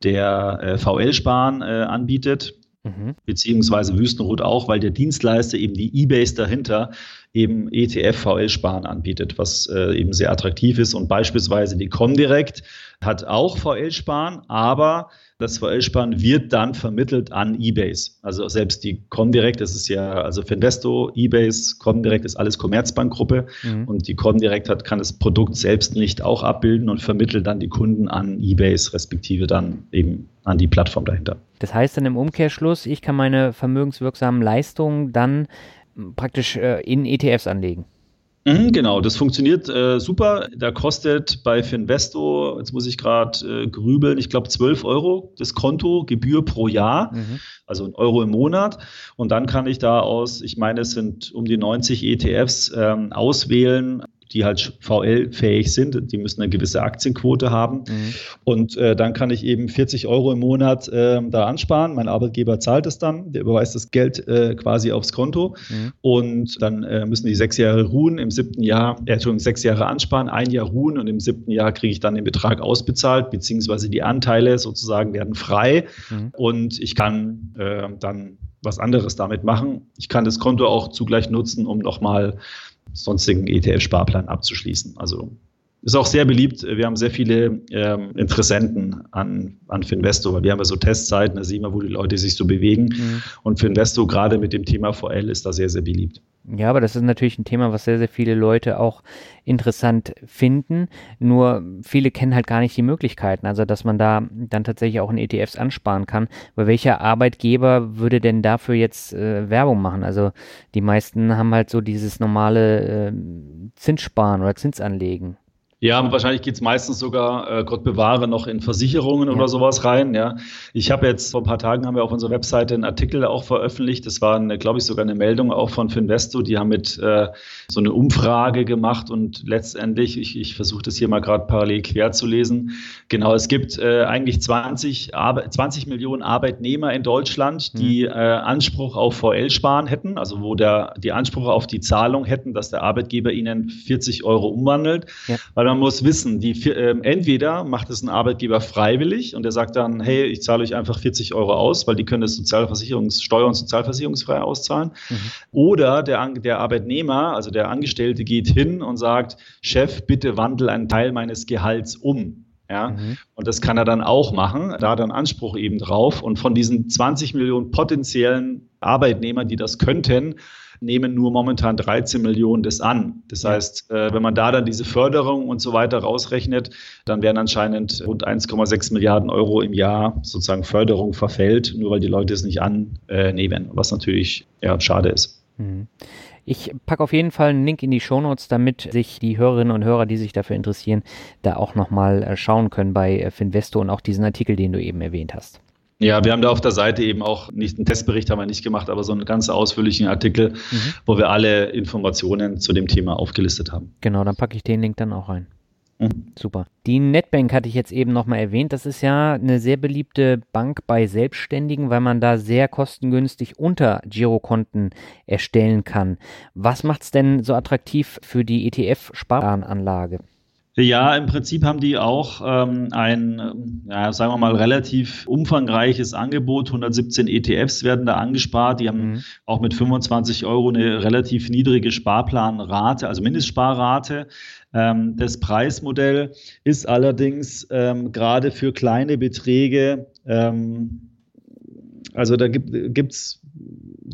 der äh, VL-Sparen äh, anbietet. Mhm. Beziehungsweise Wüstenrot auch, weil der Dienstleister eben die E-Base dahinter eben ETF-VL-Sparen anbietet, was äh, eben sehr attraktiv ist. Und beispielsweise die Comdirect hat auch VL-Sparen, aber das VL-Sparen wird dann vermittelt an eBase. Also selbst die Comdirect, das ist ja, also Finvesto, eBase, Comdirect ist alles Commerzbank-Gruppe mhm. und die Comdirect hat, kann das Produkt selbst nicht auch abbilden und vermittelt dann die Kunden an eBase, respektive dann eben an die Plattform dahinter. Das heißt dann im Umkehrschluss, ich kann meine vermögenswirksamen Leistungen dann praktisch äh, in ETFs anlegen. Mhm, genau, das funktioniert äh, super. Da kostet bei Finvesto, jetzt muss ich gerade äh, grübeln, ich glaube 12 Euro das Konto, Gebühr pro Jahr, mhm. also ein Euro im Monat. Und dann kann ich da aus, ich meine, es sind um die 90 ETFs ähm, auswählen, die halt VL-fähig sind. Die müssen eine gewisse Aktienquote haben. Mhm. Und äh, dann kann ich eben 40 Euro im Monat äh, da ansparen. Mein Arbeitgeber zahlt es dann, der überweist das Geld äh, quasi aufs Konto. Mhm. Und dann äh, müssen die sechs Jahre ruhen, im siebten Jahr, äh, Entschuldigung, sechs Jahre ansparen, ein Jahr ruhen und im siebten Jahr kriege ich dann den Betrag ausbezahlt, beziehungsweise die Anteile sozusagen werden frei. Mhm. Und ich kann äh, dann was anderes damit machen. Ich kann das Konto auch zugleich nutzen, um nochmal sonstigen ETF-Sparplan abzuschließen. Also ist auch sehr beliebt. Wir haben sehr viele ähm, Interessenten an, an Finvesto, weil wir haben ja so Testzeiten, da sehen wir, wo die Leute sich so bewegen. Mhm. Und Finvesto gerade mit dem Thema VL ist da sehr, sehr beliebt. Ja, aber das ist natürlich ein Thema, was sehr, sehr viele Leute auch interessant finden. Nur viele kennen halt gar nicht die Möglichkeiten, also dass man da dann tatsächlich auch in ETFs ansparen kann. Weil welcher Arbeitgeber würde denn dafür jetzt äh, Werbung machen? Also die meisten haben halt so dieses normale äh, Zinssparen oder Zinsanlegen. Ja, wahrscheinlich geht's meistens sogar, äh, Gott bewahre, noch in Versicherungen ja. oder sowas rein. Ja, Ich habe jetzt vor ein paar Tagen haben wir auf unserer Webseite einen Artikel auch veröffentlicht. Das war, glaube ich, sogar eine Meldung auch von Finvesto. Die haben mit äh, so eine Umfrage gemacht und letztendlich, ich, ich versuche das hier mal gerade parallel quer zu lesen. Genau, es gibt äh, eigentlich 20, Arbe 20 Millionen Arbeitnehmer in Deutschland, die mhm. äh, Anspruch auf VL sparen hätten, also wo der die Anspruch auf die Zahlung hätten, dass der Arbeitgeber ihnen 40 Euro umwandelt. Ja. Weil man muss wissen, die, äh, entweder macht es ein Arbeitgeber freiwillig und der sagt dann, hey, ich zahle euch einfach 40 Euro aus, weil die können das Sozialversicherungs Steuer- und Sozialversicherungsfrei auszahlen. Mhm. Oder der, der Arbeitnehmer, also der Angestellte geht hin und sagt, Chef, bitte wandel einen Teil meines Gehalts um. Ja, mhm. und das kann er dann auch machen, da hat er einen Anspruch eben drauf. Und von diesen 20 Millionen potenziellen Arbeitnehmern, die das könnten, nehmen nur momentan 13 Millionen das an. Das heißt, äh, wenn man da dann diese Förderung und so weiter rausrechnet, dann werden anscheinend rund 1,6 Milliarden Euro im Jahr sozusagen Förderung verfällt, nur weil die Leute es nicht annehmen, was natürlich ja, schade ist. Mhm. Ich packe auf jeden Fall einen Link in die Shownotes, damit sich die Hörerinnen und Hörer, die sich dafür interessieren, da auch nochmal äh, schauen können bei äh, Finvesto und auch diesen Artikel, den du eben erwähnt hast. Ja, wir haben da auf der Seite eben auch nicht einen Testbericht haben wir nicht gemacht, aber so einen ganz ausführlichen Artikel, mhm. wo wir alle Informationen zu dem Thema aufgelistet haben. Genau, dann packe ich den Link dann auch rein. Mhm. Super. Die Netbank hatte ich jetzt eben nochmal erwähnt. Das ist ja eine sehr beliebte Bank bei Selbstständigen, weil man da sehr kostengünstig unter Girokonten erstellen kann. Was macht es denn so attraktiv für die ETF-Sparanlage? Ja, im Prinzip haben die auch ähm, ein, ja, sagen wir mal, relativ umfangreiches Angebot. 117 ETFs werden da angespart. Die haben mhm. auch mit 25 Euro eine relativ niedrige Sparplanrate, also Mindestsparrate. Ähm, das Preismodell ist allerdings ähm, gerade für kleine Beträge, ähm, also da gibt es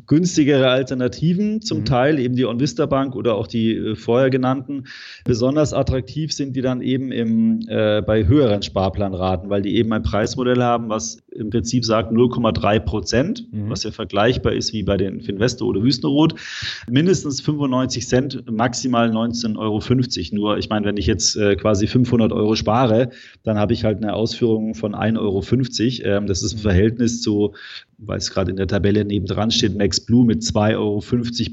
günstigere Alternativen, zum mhm. Teil eben die OnVista Bank oder auch die äh, vorher genannten. Besonders attraktiv sind die dann eben im, äh, bei höheren Sparplanraten, weil die eben ein Preismodell haben, was im Prinzip sagt 0,3 Prozent, mhm. was ja vergleichbar ist wie bei den Finvesto oder Wüstenrot. Mindestens 95 Cent, maximal 19,50 Euro. Nur, ich meine, wenn ich jetzt äh, quasi 500 Euro spare, dann habe ich halt eine Ausführung von 1,50 Euro. Ähm, das ist ein mhm. Verhältnis zu, weil es gerade in der Tabelle nebendran steht, Max Blue mit 2,50 Euro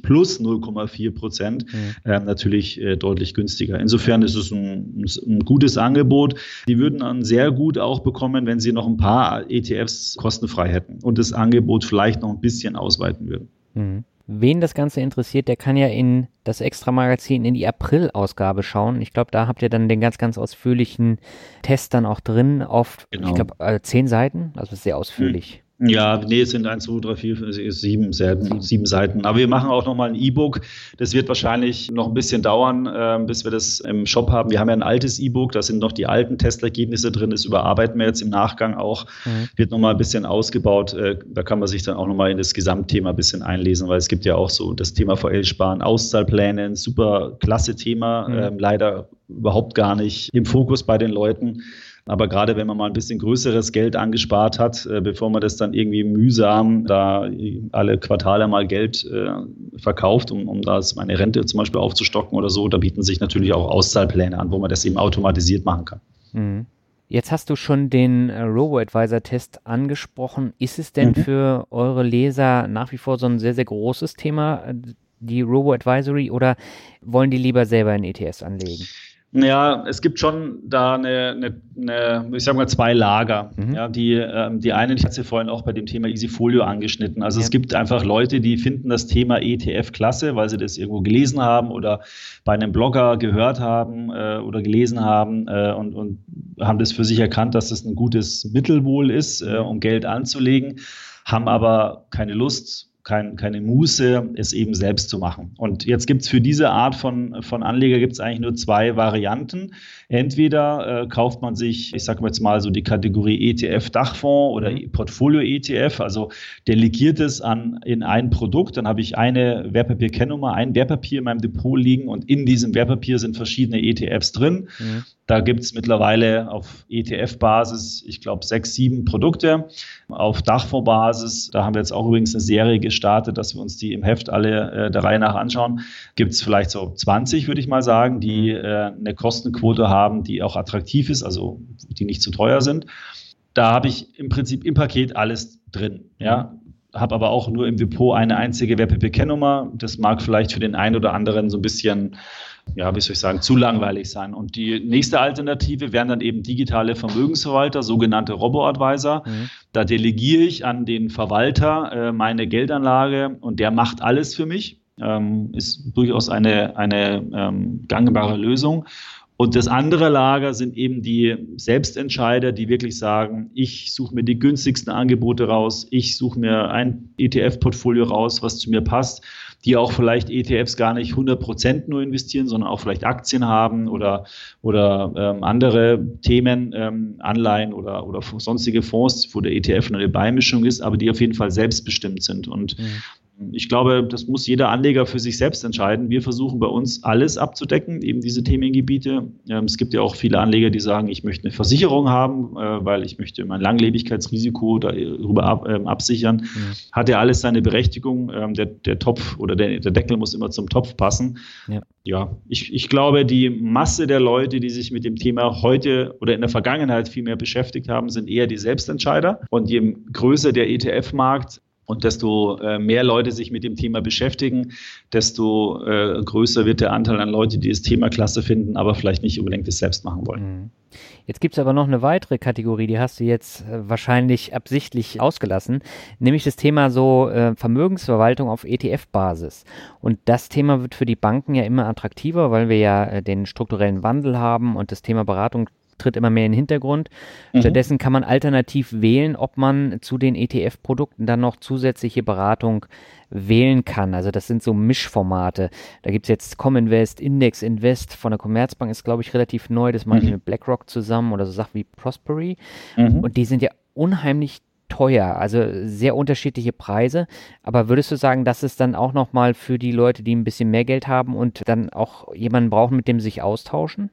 plus 0,4 Prozent. Mhm. Ähm, natürlich äh, deutlich günstiger. Insofern ist es ein, ein gutes Angebot. Die würden dann sehr gut auch bekommen, wenn sie noch ein paar ETFs ETFs kostenfrei hätten und das Angebot vielleicht noch ein bisschen ausweiten würden. Mhm. Wen das Ganze interessiert, der kann ja in das Extra-Magazin in die April-Ausgabe schauen. Ich glaube, da habt ihr dann den ganz, ganz ausführlichen Test dann auch drin auf, genau. ich glaube, äh, zehn Seiten. Also sehr ausführlich. Mhm. Ja, nee, es sind 1, 2, 3, 4, sieben Seiten, sieben Seiten. Aber wir machen auch nochmal ein E-Book. Das wird wahrscheinlich noch ein bisschen dauern, äh, bis wir das im Shop haben. Wir haben ja ein altes E-Book, da sind noch die alten Testergebnisse drin. Das überarbeiten wir jetzt im Nachgang auch. Mhm. Wird nochmal ein bisschen ausgebaut. Äh, da kann man sich dann auch nochmal in das Gesamtthema ein bisschen einlesen, weil es gibt ja auch so das Thema VL-Sparen, Auszahlpläne, ein super klasse Thema. Mhm. Ähm, leider überhaupt gar nicht im Fokus bei den Leuten. Aber gerade wenn man mal ein bisschen größeres Geld angespart hat, äh, bevor man das dann irgendwie mühsam da alle Quartale mal Geld äh, verkauft, um, um das meine Rente zum Beispiel aufzustocken oder so, da bieten sich natürlich auch Auszahlpläne an, wo man das eben automatisiert machen kann. Mhm. Jetzt hast du schon den äh, Robo-Advisor-Test angesprochen. Ist es denn mhm. für eure Leser nach wie vor so ein sehr, sehr großes Thema, die Robo-Advisory oder wollen die lieber selber in ETFs anlegen? Ja, es gibt schon da eine, eine, eine ich sage mal, zwei Lager. Mhm. Ja, die, ähm, die einen, ich hatte sie vorhin auch bei dem Thema Easyfolio angeschnitten. Also ja. es gibt einfach Leute, die finden das Thema ETF klasse, weil sie das irgendwo gelesen haben oder bei einem Blogger gehört haben äh, oder gelesen haben äh, und, und haben das für sich erkannt, dass das ein gutes Mittel wohl ist, äh, um Geld anzulegen, haben aber keine Lust kein, keine Muße, es eben selbst zu machen. Und jetzt gibt es für diese Art von, von Anleger gibt es eigentlich nur zwei Varianten. Entweder äh, kauft man sich, ich sage jetzt mal so die Kategorie ETF Dachfonds oder mhm. Portfolio ETF, also delegiert es an in ein Produkt, dann habe ich eine Wertpapierkennnummer, ein Wertpapier in meinem Depot liegen und in diesem Wertpapier sind verschiedene ETFs drin. Mhm. Da gibt es mittlerweile auf ETF-Basis, ich glaube, sechs, sieben Produkte. Auf Dachfondsbasis, da haben wir jetzt auch übrigens eine Serie gestartet, dass wir uns die im Heft alle äh, der Reihe nach anschauen. Gibt es vielleicht so 20, würde ich mal sagen, die äh, eine Kostenquote haben, die auch attraktiv ist, also die nicht zu teuer sind. Da habe ich im Prinzip im Paket alles drin. Ja, habe aber auch nur im Depot eine einzige Wertpapier-Kennnummer. Das mag vielleicht für den einen oder anderen so ein bisschen ja, wie soll ich sagen, zu langweilig sein. Und die nächste Alternative wären dann eben digitale Vermögensverwalter, sogenannte Robo-Advisor. Mhm. Da delegiere ich an den Verwalter äh, meine Geldanlage und der macht alles für mich. Ähm, ist durchaus eine, eine ähm, gangbare Lösung. Und das andere Lager sind eben die Selbstentscheider, die wirklich sagen, ich suche mir die günstigsten Angebote raus, ich suche mir ein ETF-Portfolio raus, was zu mir passt die auch vielleicht ETFs gar nicht 100 Prozent nur investieren, sondern auch vielleicht Aktien haben oder, oder ähm, andere Themen, ähm, Anleihen oder, oder sonstige Fonds, wo der ETF eine Beimischung ist, aber die auf jeden Fall selbstbestimmt sind. Und mhm ich glaube, das muss jeder Anleger für sich selbst entscheiden. Wir versuchen bei uns alles abzudecken, eben diese Themengebiete. Ähm, es gibt ja auch viele Anleger, die sagen, ich möchte eine Versicherung haben, äh, weil ich möchte mein Langlebigkeitsrisiko darüber ähm, absichern. Ja. Hat ja alles seine Berechtigung. Ähm, der, der Topf oder der, der Deckel muss immer zum Topf passen. Ja, ja ich, ich glaube, die Masse der Leute, die sich mit dem Thema heute oder in der Vergangenheit viel mehr beschäftigt haben, sind eher die Selbstentscheider. Und je größer der ETF-Markt, und desto äh, mehr Leute sich mit dem Thema beschäftigen, desto äh, größer wird der Anteil an Leuten, die das Thema klasse finden, aber vielleicht nicht unbedingt das selbst machen wollen. Mhm. Jetzt gibt es aber noch eine weitere Kategorie, die hast du jetzt äh, wahrscheinlich absichtlich ausgelassen, nämlich das Thema so Vermögensverwaltung auf ETF-Basis. Und das Thema wird für die Banken ja immer attraktiver, weil wir ja den strukturellen Wandel haben und das Thema Beratung tritt immer mehr in den Hintergrund. Mhm. Stattdessen kann man alternativ wählen, ob man zu den ETF-Produkten dann noch zusätzliche Beratung wählen kann. Also das sind so Mischformate. Da gibt es jetzt Cominvest, Index Invest von der Commerzbank ist, glaube ich, relativ neu. Das mache ich mhm. mit BlackRock zusammen oder so Sachen wie Prospery. Mhm. Und die sind ja unheimlich teuer, also sehr unterschiedliche Preise. Aber würdest du sagen, das ist dann auch nochmal für die Leute, die ein bisschen mehr Geld haben und dann auch jemanden brauchen, mit dem sie sich austauschen?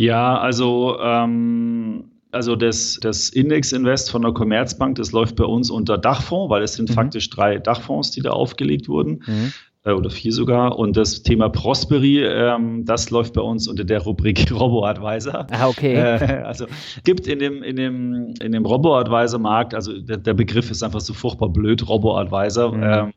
Ja, also, ähm, also das, das Index Invest von der Commerzbank, das läuft bei uns unter Dachfonds, weil es sind mhm. faktisch drei Dachfonds, die da aufgelegt wurden. Mhm äh, oder vier sogar. Und das Thema Prosperi, ähm, das läuft bei uns unter der Rubrik Robo-Advisor. Ah, okay. Äh, also gibt in dem, in dem, in dem Robo-Advisor-Markt, also der, der, Begriff ist einfach so furchtbar blöd, Robo-Advisor. Mhm. Ähm,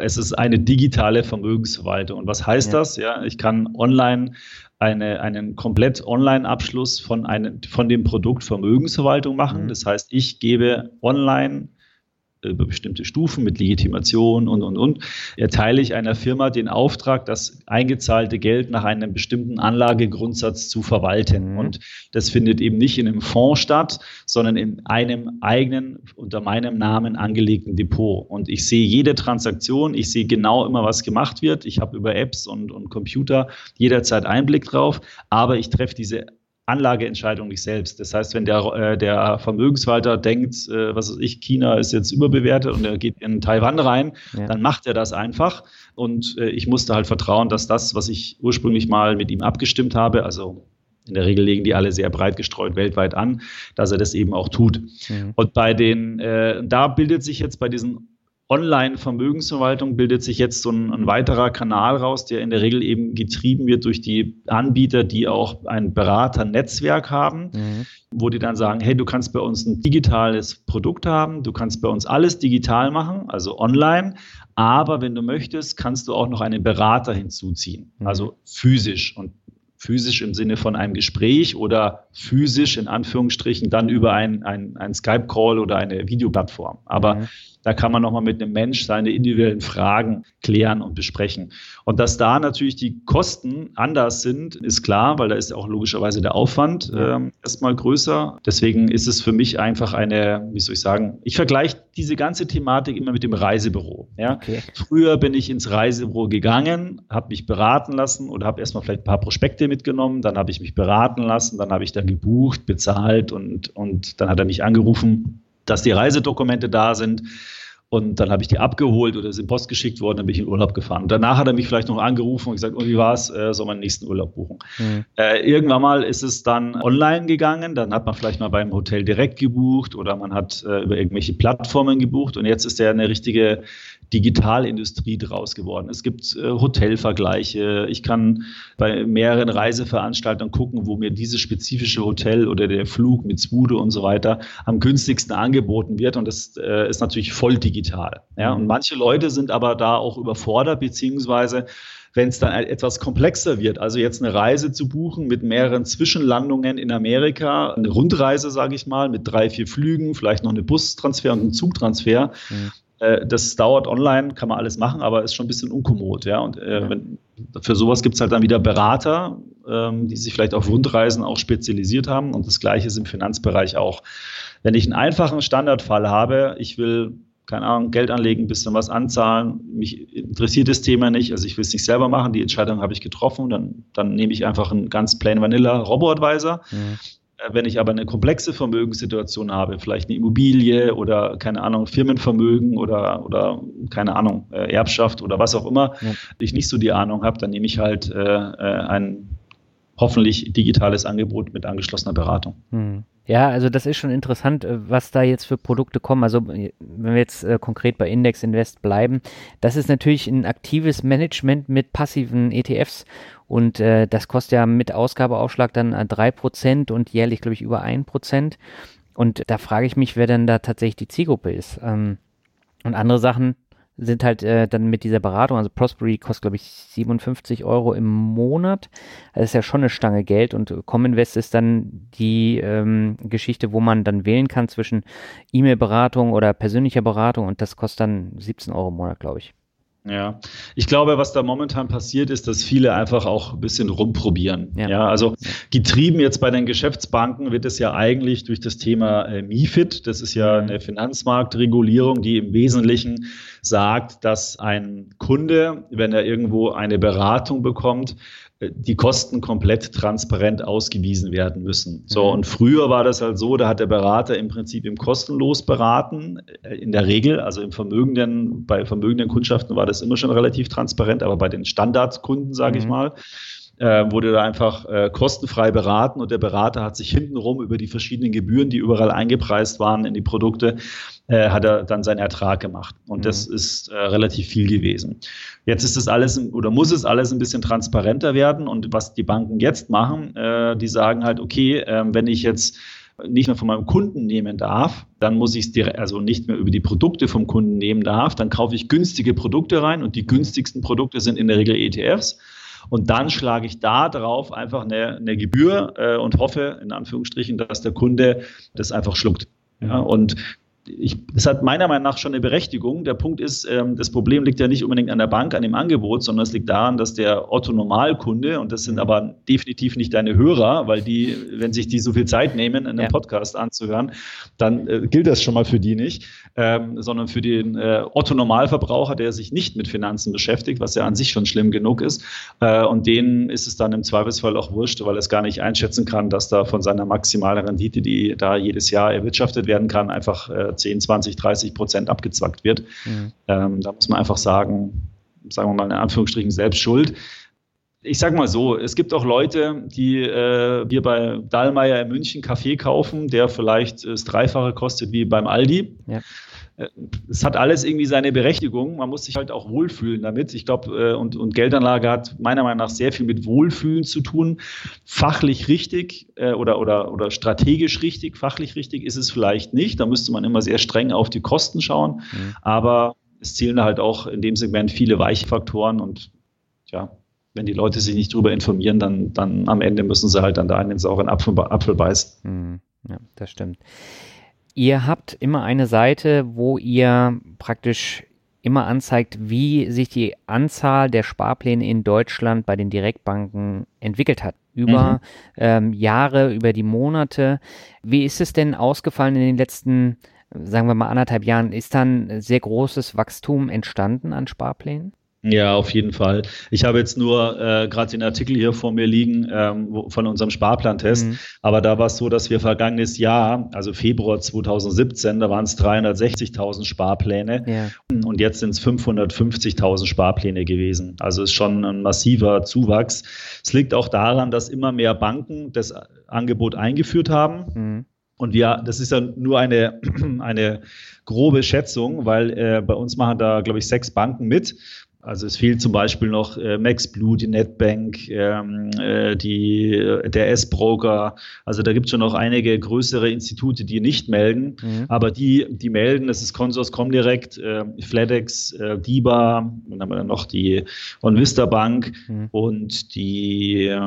es ist eine digitale Vermögensverwaltung. Und was heißt ja. das? Ja, ich kann online eine, einen komplett Online-Abschluss von, einem, von dem Produkt Vermögensverwaltung machen. Mhm. Das heißt, ich gebe online über bestimmte Stufen mit Legitimation und, und, und, erteile ich einer Firma den Auftrag, das eingezahlte Geld nach einem bestimmten Anlagegrundsatz zu verwalten. Mhm. Und das findet eben nicht in einem Fonds statt, sondern in einem eigenen, unter meinem Namen angelegten Depot. Und ich sehe jede Transaktion, ich sehe genau immer, was gemacht wird. Ich habe über Apps und, und Computer jederzeit Einblick drauf, aber ich treffe diese Anlageentscheidung nicht selbst. Das heißt, wenn der, äh, der Vermögensverwalter denkt, äh, was weiß ich, China ist jetzt überbewertet und er geht in Taiwan rein, ja. dann macht er das einfach. Und äh, ich musste halt vertrauen, dass das, was ich ursprünglich mal mit ihm abgestimmt habe, also in der Regel legen die alle sehr breit gestreut weltweit an, dass er das eben auch tut. Mhm. Und bei den, äh, da bildet sich jetzt bei diesen Online-Vermögensverwaltung bildet sich jetzt so ein, ein, weiterer Kanal raus, der in der Regel eben getrieben wird durch die Anbieter, die auch ein Beraternetzwerk haben, mhm. wo die dann sagen, hey, du kannst bei uns ein digitales Produkt haben, du kannst bei uns alles digital machen, also online, aber wenn du möchtest, kannst du auch noch einen Berater hinzuziehen, mhm. also physisch. Und physisch im Sinne von einem Gespräch oder physisch in Anführungsstrichen dann über ein, ein, ein Skype-Call oder eine Videoplattform. Aber mhm. Da kann man nochmal mit einem Mensch seine individuellen Fragen klären und besprechen. Und dass da natürlich die Kosten anders sind, ist klar, weil da ist auch logischerweise der Aufwand äh, erstmal größer. Deswegen ist es für mich einfach eine, wie soll ich sagen, ich vergleiche diese ganze Thematik immer mit dem Reisebüro. Ja? Okay. Früher bin ich ins Reisebüro gegangen, habe mich beraten lassen oder habe erstmal vielleicht ein paar Prospekte mitgenommen, dann habe ich mich beraten lassen, dann habe ich da gebucht, bezahlt und, und dann hat er mich angerufen dass die Reisedokumente da sind. Und dann habe ich die abgeholt oder sind Post geschickt worden, dann bin ich in Urlaub gefahren. Und danach hat er mich vielleicht noch angerufen und gesagt, oh, wie war's, äh, soll man den nächsten Urlaub buchen? Mhm. Äh, irgendwann mal ist es dann online gegangen, dann hat man vielleicht mal beim Hotel direkt gebucht oder man hat äh, über irgendwelche Plattformen gebucht und jetzt ist ja eine richtige Digitalindustrie draus geworden. Es gibt äh, Hotelvergleiche. Ich kann bei mehreren Reiseveranstaltern gucken, wo mir dieses spezifische Hotel oder der Flug mit Zwoode und so weiter am günstigsten angeboten wird. Und das äh, ist natürlich voll digital. Ja? Und manche Leute sind aber da auch überfordert, beziehungsweise wenn es dann etwas komplexer wird, also jetzt eine Reise zu buchen mit mehreren Zwischenlandungen in Amerika, eine Rundreise, sage ich mal, mit drei, vier Flügen, vielleicht noch eine Bustransfer und einen Zugtransfer, mhm. Äh, das dauert online, kann man alles machen, aber ist schon ein bisschen unkommod. Ja? Und äh, wenn, für sowas gibt es halt dann wieder Berater, ähm, die sich vielleicht auf Rundreisen auch spezialisiert haben. Und das Gleiche ist im Finanzbereich auch. Wenn ich einen einfachen Standardfall habe, ich will keine Ahnung, Geld anlegen, ein bisschen was anzahlen. Mich interessiert das Thema nicht. Also ich will es nicht selber machen. Die Entscheidung habe ich getroffen. Dann, dann nehme ich einfach einen ganz plain Vanilla Robo-Advisor. Mhm. Äh, wenn ich aber eine komplexe Vermögenssituation habe, vielleicht eine Immobilie oder keine Ahnung, Firmenvermögen oder, oder keine Ahnung, äh, Erbschaft oder was auch immer, ja. ich nicht so die Ahnung habe, dann nehme ich halt äh, äh, ein hoffentlich digitales Angebot mit angeschlossener Beratung. Hm. Ja, also das ist schon interessant, was da jetzt für Produkte kommen. Also wenn wir jetzt äh, konkret bei Index Invest bleiben, das ist natürlich ein aktives Management mit passiven ETFs und äh, das kostet ja mit Ausgabeaufschlag dann äh, 3% und jährlich, glaube ich, über 1%. Und da frage ich mich, wer denn da tatsächlich die Zielgruppe ist. Ähm, und andere Sachen sind halt äh, dann mit dieser Beratung, also Prospery kostet, glaube ich, 57 Euro im Monat. Das ist ja schon eine Stange Geld und Cominvest ist dann die ähm, Geschichte, wo man dann wählen kann zwischen E-Mail-Beratung oder persönlicher Beratung und das kostet dann 17 Euro im Monat, glaube ich. Ja, ich glaube, was da momentan passiert, ist, dass viele einfach auch ein bisschen rumprobieren. Ja, ja also getrieben jetzt bei den Geschäftsbanken wird es ja eigentlich durch das Thema äh, MIFID, das ist ja mhm. eine Finanzmarktregulierung, die im Wesentlichen sagt, dass ein Kunde, wenn er irgendwo eine Beratung bekommt, die Kosten komplett transparent ausgewiesen werden müssen. So, mhm. und früher war das halt so, da hat der Berater im Prinzip im kostenlos beraten, äh, in der Regel, also im vermögenden, bei vermögenden Kundschaften war das immer schon relativ transparent, aber bei den Standardkunden, sage mhm. ich mal, äh, wurde da einfach äh, kostenfrei beraten und der Berater hat sich hintenrum über die verschiedenen Gebühren, die überall eingepreist waren in die Produkte, äh, hat er dann seinen Ertrag gemacht. Und mhm. das ist äh, relativ viel gewesen. Jetzt ist es alles oder muss es alles ein bisschen transparenter werden. Und was die Banken jetzt machen, äh, die sagen halt, okay, ähm, wenn ich jetzt nicht mehr von meinem Kunden nehmen darf, dann muss ich es also nicht mehr über die Produkte vom Kunden nehmen darf, dann kaufe ich günstige Produkte rein und die günstigsten Produkte sind in der Regel ETFs. Und dann schlage ich da drauf einfach eine, eine Gebühr äh, und hoffe, in Anführungsstrichen, dass der Kunde das einfach schluckt. Ja, und ich, das hat meiner Meinung nach schon eine Berechtigung. Der Punkt ist, ähm, das Problem liegt ja nicht unbedingt an der Bank, an dem Angebot, sondern es liegt daran, dass der Otto-Normalkunde, und das sind aber definitiv nicht deine Hörer, weil die, wenn sich die so viel Zeit nehmen, einen ja. Podcast anzuhören, dann äh, gilt das schon mal für die nicht, ähm, sondern für den äh, Otto-Normalverbraucher, der sich nicht mit Finanzen beschäftigt, was ja an sich schon schlimm genug ist. Äh, und denen ist es dann im Zweifelsfall auch wurscht, weil es gar nicht einschätzen kann, dass da von seiner maximalen Rendite, die da jedes Jahr erwirtschaftet werden kann, einfach äh, 10, 20, 30 Prozent abgezwackt wird. Mhm. Ähm, da muss man einfach sagen, sagen wir mal in Anführungsstrichen selbst schuld. Ich sage mal so, es gibt auch Leute, die äh, wir bei Dallmayr in München Kaffee kaufen, der vielleicht das Dreifache kostet wie beim Aldi. Ja. Äh, es hat alles irgendwie seine Berechtigung. Man muss sich halt auch wohlfühlen damit. Ich glaube, äh, und, und Geldanlage hat meiner Meinung nach sehr viel mit Wohlfühlen zu tun. Fachlich richtig äh, oder, oder, oder strategisch richtig, fachlich richtig ist es vielleicht nicht. Da müsste man immer sehr streng auf die Kosten schauen. Mhm. Aber es zählen halt auch in dem Segment viele weiche Faktoren und ja, wenn die Leute sich nicht darüber informieren, dann, dann am Ende müssen sie halt dann da einen sauren Apfel, Apfel beißen. Mhm. Ja, das stimmt. Ihr habt immer eine Seite, wo ihr praktisch immer anzeigt, wie sich die Anzahl der Sparpläne in Deutschland bei den Direktbanken entwickelt hat. Über mhm. ähm, Jahre, über die Monate. Wie ist es denn ausgefallen in den letzten, sagen wir mal, anderthalb Jahren? Ist dann sehr großes Wachstum entstanden an Sparplänen? Ja, auf jeden Fall. Ich habe jetzt nur äh, gerade den Artikel hier vor mir liegen ähm, wo, von unserem Sparplantest, mhm. aber da war es so, dass wir vergangenes Jahr, also Februar 2017, da waren es 360.000 Sparpläne ja. und jetzt sind es 550.000 Sparpläne gewesen. Also ist schon ein massiver Zuwachs. Es liegt auch daran, dass immer mehr Banken das Angebot eingeführt haben. Mhm. Und wir, das ist ja nur eine, eine grobe Schätzung, weil äh, bei uns machen da, glaube ich, sechs Banken mit. Also es fehlt zum Beispiel noch äh, MaxBlue, die Netbank, ähm, äh, die, äh, der S-Broker. Also da gibt es schon noch einige größere Institute, die nicht melden. Mhm. Aber die, die melden, das ist Consors Comdirect, äh, FedEx, äh, DIBA, dann haben wir dann noch die OnVista Bank mhm. und die äh,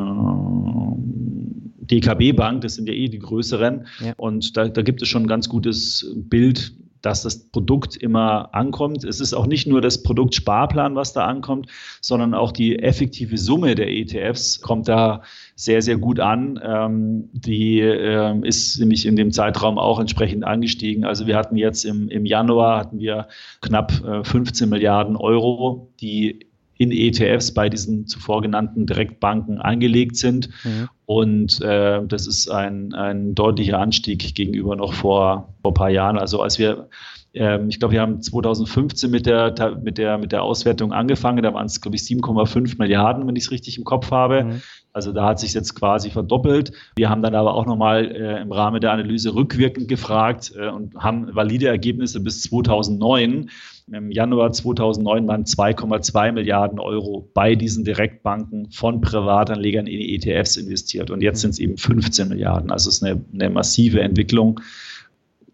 DKB Bank, das sind ja eh die größeren. Ja. Und da, da gibt es schon ein ganz gutes Bild, dass das Produkt immer ankommt. Es ist auch nicht nur das Produkt Sparplan, was da ankommt, sondern auch die effektive Summe der ETFs kommt da sehr, sehr gut an. Ähm, die äh, ist nämlich in dem Zeitraum auch entsprechend angestiegen. Also wir hatten jetzt im, im Januar hatten wir knapp äh, 15 Milliarden Euro, die in ETFs bei diesen zuvor genannten Direktbanken angelegt sind. Mhm. Und äh, das ist ein, ein deutlicher Anstieg gegenüber noch vor, vor ein paar Jahren. Also als wir ähm, ich glaube, wir haben 2015 mit der, mit der, mit der Auswertung angefangen. Da waren es, glaube ich, 7,5 Milliarden, wenn ich es richtig im Kopf habe. Mhm. Also da hat sich jetzt quasi verdoppelt. Wir haben dann aber auch nochmal äh, im Rahmen der Analyse rückwirkend gefragt äh, und haben valide Ergebnisse bis 2009. Im Januar 2009 waren 2,2 Milliarden Euro bei diesen Direktbanken von Privatanlegern in ETFs investiert. Und jetzt sind es eben 15 Milliarden. Also es ist eine, eine massive Entwicklung,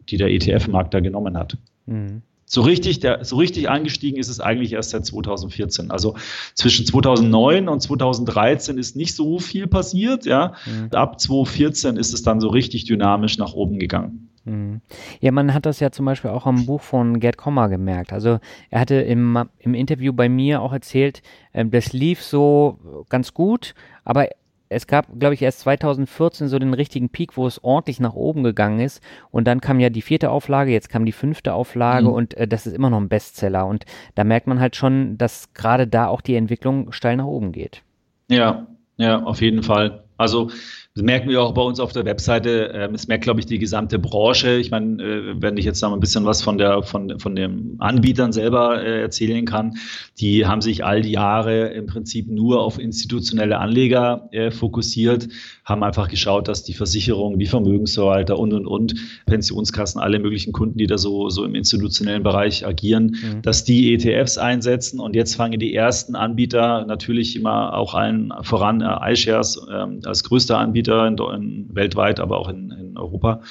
die der ETF-Markt da genommen hat. Mhm. So richtig, der, so richtig angestiegen ist es eigentlich erst seit 2014. Also zwischen 2009 und 2013 ist nicht so viel passiert. Ja. Mhm. Ab 2014 ist es dann so richtig dynamisch nach oben gegangen. Mhm. Ja, man hat das ja zum Beispiel auch am Buch von Gerd Kommer gemerkt. Also er hatte im, im Interview bei mir auch erzählt, äh, das lief so ganz gut, aber es gab, glaube ich, erst 2014 so den richtigen Peak, wo es ordentlich nach oben gegangen ist. Und dann kam ja die vierte Auflage, jetzt kam die fünfte Auflage mhm. und äh, das ist immer noch ein Bestseller. Und da merkt man halt schon, dass gerade da auch die Entwicklung steil nach oben geht. Ja, ja, auf jeden Fall. Also das merken wir auch bei uns auf der Webseite. Ähm, es merkt, glaube ich, die gesamte Branche. Ich meine, äh, wenn ich jetzt noch ein bisschen was von der von, von den Anbietern selber äh, erzählen kann, die haben sich all die Jahre im Prinzip nur auf institutionelle Anleger äh, fokussiert, haben einfach geschaut, dass die Versicherungen, die Vermögensverwalter und und und Pensionskassen, alle möglichen Kunden, die da so so im institutionellen Bereich agieren, mhm. dass die ETFs einsetzen. Und jetzt fangen die ersten Anbieter natürlich immer auch allen voran iShares äh, als größter Anbieter Anbieter in, in, weltweit, aber auch in, in, Europa,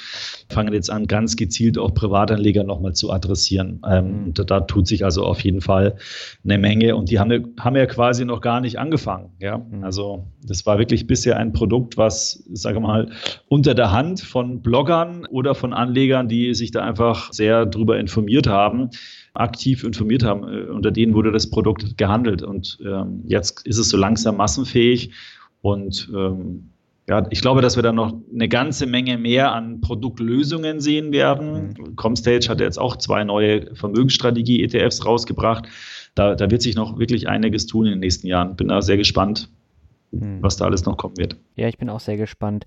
fangen jetzt an, ganz gezielt auch Privatanleger nochmal zu adressieren. Ähm, mhm. da, da, tut sich also auf jeden Fall eine Menge und die haben, haben ja quasi noch gar nicht angefangen. Ja? Mhm. Also das war wirklich bisher ein Produkt, was, sage mal, unter der Hand von Bloggern oder von Anlegern, die sich da einfach sehr drüber informiert haben, aktiv informiert haben. Äh, unter denen wurde das Produkt gehandelt und ähm, jetzt ist es so langsam massenfähig und ähm, ja, ich glaube, dass wir da noch eine ganze Menge mehr an Produktlösungen sehen werden. Mhm. Comstage hat jetzt auch zwei neue Vermögensstrategie-ETFs rausgebracht. Da, da wird sich noch wirklich einiges tun in den nächsten Jahren. Bin da sehr gespannt. Was da alles noch kommen wird. Ja, ich bin auch sehr gespannt.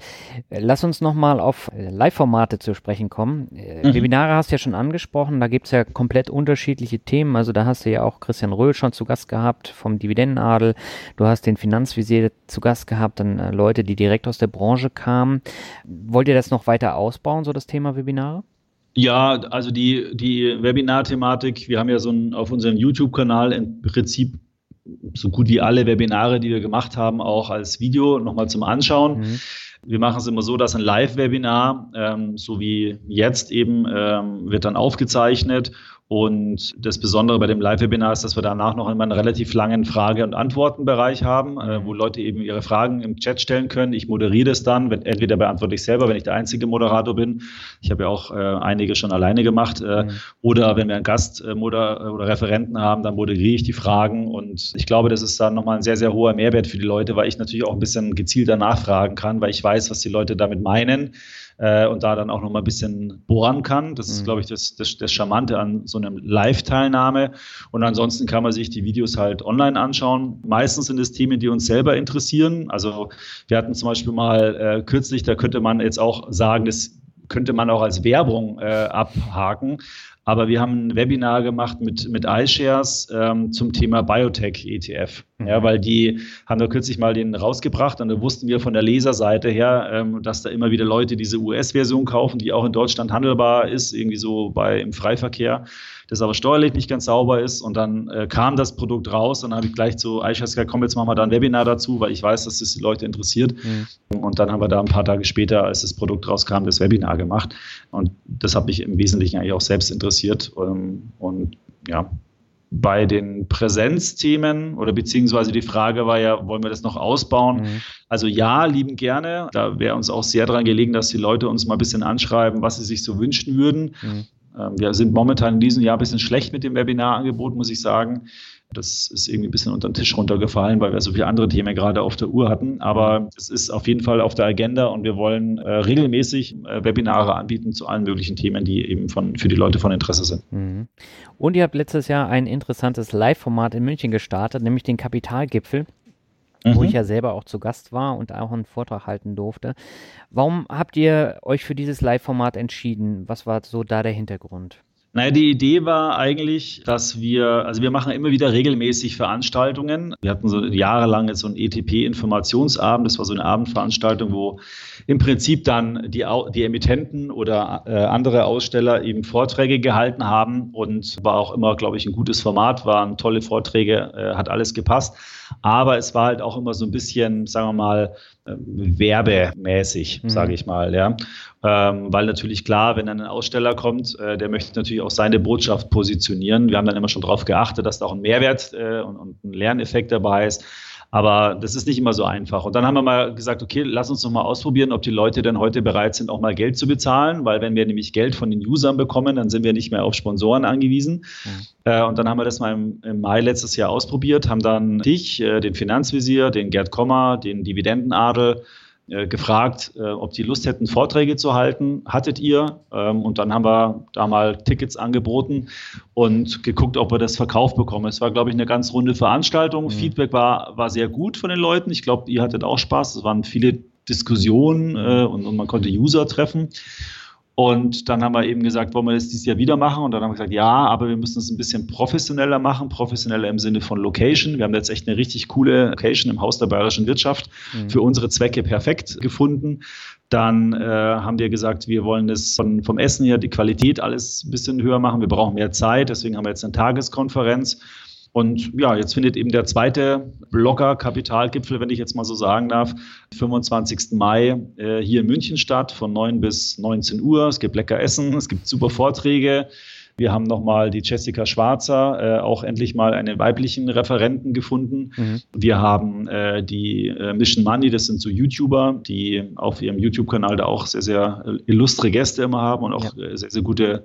Äh, lass uns nochmal auf äh, Live-Formate zu sprechen kommen. Äh, mhm. Webinare hast du ja schon angesprochen, da gibt es ja komplett unterschiedliche Themen. Also da hast du ja auch Christian Röhl schon zu Gast gehabt vom Dividendenadel. Du hast den Finanzvisier zu Gast gehabt, dann Leute, die direkt aus der Branche kamen. Wollt ihr das noch weiter ausbauen, so das Thema Webinare? Ja, also die, die Webinar-Thematik, wir haben ja so ein, auf unserem YouTube-Kanal im Prinzip so gut wie alle Webinare, die wir gemacht haben, auch als Video nochmal zum Anschauen. Mhm. Wir machen es immer so, dass ein Live-Webinar, ähm, so wie jetzt eben, ähm, wird dann aufgezeichnet und das Besondere bei dem Live-Webinar ist, dass wir danach noch immer einen relativ langen Frage- und Antwortenbereich haben, äh, wo Leute eben ihre Fragen im Chat stellen können. Ich moderiere das dann. Wenn, entweder beantworte ich selber, wenn ich der einzige Moderator bin. Ich habe ja auch äh, einige schon alleine gemacht. Äh, mhm. Oder wenn wir einen Gast äh, oder, oder Referenten haben, dann moderiere ich die Fragen. Und ich glaube, das ist dann nochmal ein sehr, sehr hoher Mehrwert für die Leute, weil ich natürlich auch ein bisschen gezielter nachfragen kann, weil ich weiß, was die Leute damit meinen äh, und da dann auch noch mal ein bisschen bohren kann. Das ist, mhm. glaube ich, das, das, das Charmante an so einem Live-Teilnahme. Und ansonsten kann man sich die Videos halt online anschauen. Meistens sind es Themen, die uns selber interessieren. Also wir hatten zum Beispiel mal äh, kürzlich, da könnte man jetzt auch sagen, das könnte man auch als Werbung äh, abhaken. Aber wir haben ein Webinar gemacht mit, mit iShares ähm, zum Thema Biotech-ETF. Mhm. Ja, weil die haben da kürzlich mal den rausgebracht und da wussten wir von der Leserseite her, ähm, dass da immer wieder Leute diese US-Version kaufen, die auch in Deutschland handelbar ist, irgendwie so bei im Freiverkehr das aber steuerlich nicht ganz sauber ist. Und dann äh, kam das Produkt raus und dann habe ich gleich zu gesagt, komm, jetzt machen wir da ein Webinar dazu, weil ich weiß, dass das die Leute interessiert. Mhm. Und dann haben wir da ein paar Tage später, als das Produkt rauskam, das Webinar gemacht. Und das hat mich im Wesentlichen eigentlich auch selbst interessiert. Ähm, und ja, bei den Präsenzthemen oder beziehungsweise die Frage war ja, wollen wir das noch ausbauen? Mhm. Also ja, lieben gerne. Da wäre uns auch sehr daran gelegen, dass die Leute uns mal ein bisschen anschreiben, was sie sich so wünschen würden. Mhm. Ähm, wir sind momentan in diesem Jahr ein bisschen schlecht mit dem Webinarangebot, muss ich sagen. Das ist irgendwie ein bisschen unter den Tisch runtergefallen, weil wir so viele andere Themen gerade auf der Uhr hatten. Aber es ist auf jeden Fall auf der Agenda und wir wollen äh, regelmäßig äh, Webinare anbieten zu allen möglichen Themen, die eben von, für die Leute von Interesse sind. Mhm. Und ihr habt letztes Jahr ein interessantes Live-Format in München gestartet, nämlich den Kapitalgipfel mhm. wo ich mhm. ja selber auch zu Gast war und auch einen Vortrag halten durfte. Warum habt ihr euch für dieses Live-Format entschieden? Was war so da der Hintergrund? Naja, die Idee war eigentlich, dass wir, also wir machen immer wieder regelmäßig Veranstaltungen. Wir hatten so jahrelang jetzt so ein ETP-Informationsabend. Das war so eine Abendveranstaltung, wo im Prinzip dann die, die Emittenten oder äh, andere Aussteller eben Vorträge gehalten haben und war auch immer, glaube ich, ein gutes Format, waren tolle Vorträge, äh, hat alles gepasst. Aber es war halt auch immer so ein bisschen, sagen wir mal, äh, werbemäßig, mhm. sage ich mal, ja. Ähm, weil natürlich klar, wenn dann ein Aussteller kommt, äh, der möchte natürlich auch seine Botschaft positionieren. Wir haben dann immer schon darauf geachtet, dass da auch ein Mehrwert äh, und, und ein Lerneffekt dabei ist. Aber das ist nicht immer so einfach. Und dann haben wir mal gesagt, okay, lass uns noch mal ausprobieren, ob die Leute denn heute bereit sind, auch mal Geld zu bezahlen, weil wenn wir nämlich Geld von den Usern bekommen, dann sind wir nicht mehr auf Sponsoren angewiesen. Mhm. Äh, und dann haben wir das mal im, im, Mai letztes Jahr ausprobiert, haben dann dich, äh, den Finanzvisier, den Gerd Kommer, den Dividendenadel, äh, gefragt, äh, ob die Lust hätten, Vorträge zu halten. Hattet ihr? Ähm, und dann haben wir da mal Tickets angeboten und geguckt, ob wir das verkauft bekommen. Es war, glaube ich, eine ganz runde Veranstaltung. Mhm. Feedback war, war sehr gut von den Leuten. Ich glaube, ihr hattet auch Spaß. Es waren viele Diskussionen äh, und, und man konnte User treffen. Und dann haben wir eben gesagt, wollen wir das dieses Jahr wieder machen? Und dann haben wir gesagt, ja, aber wir müssen es ein bisschen professioneller machen, professioneller im Sinne von Location. Wir haben jetzt echt eine richtig coole Location im Haus der bayerischen Wirtschaft mhm. für unsere Zwecke perfekt gefunden. Dann äh, haben wir gesagt, wir wollen das von, vom Essen her, die Qualität alles ein bisschen höher machen. Wir brauchen mehr Zeit, deswegen haben wir jetzt eine Tageskonferenz. Und ja, jetzt findet eben der zweite Blogger-Kapitalgipfel, wenn ich jetzt mal so sagen darf, 25. Mai äh, hier in München statt, von 9 bis 19 Uhr. Es gibt lecker Essen, es gibt super Vorträge. Wir haben nochmal die Jessica Schwarzer, äh, auch endlich mal einen weiblichen Referenten gefunden. Mhm. Wir haben äh, die äh, Mission Money, das sind so YouTuber, die auf ihrem YouTube-Kanal da auch sehr, sehr illustre Gäste immer haben und auch ja. sehr, sehr gute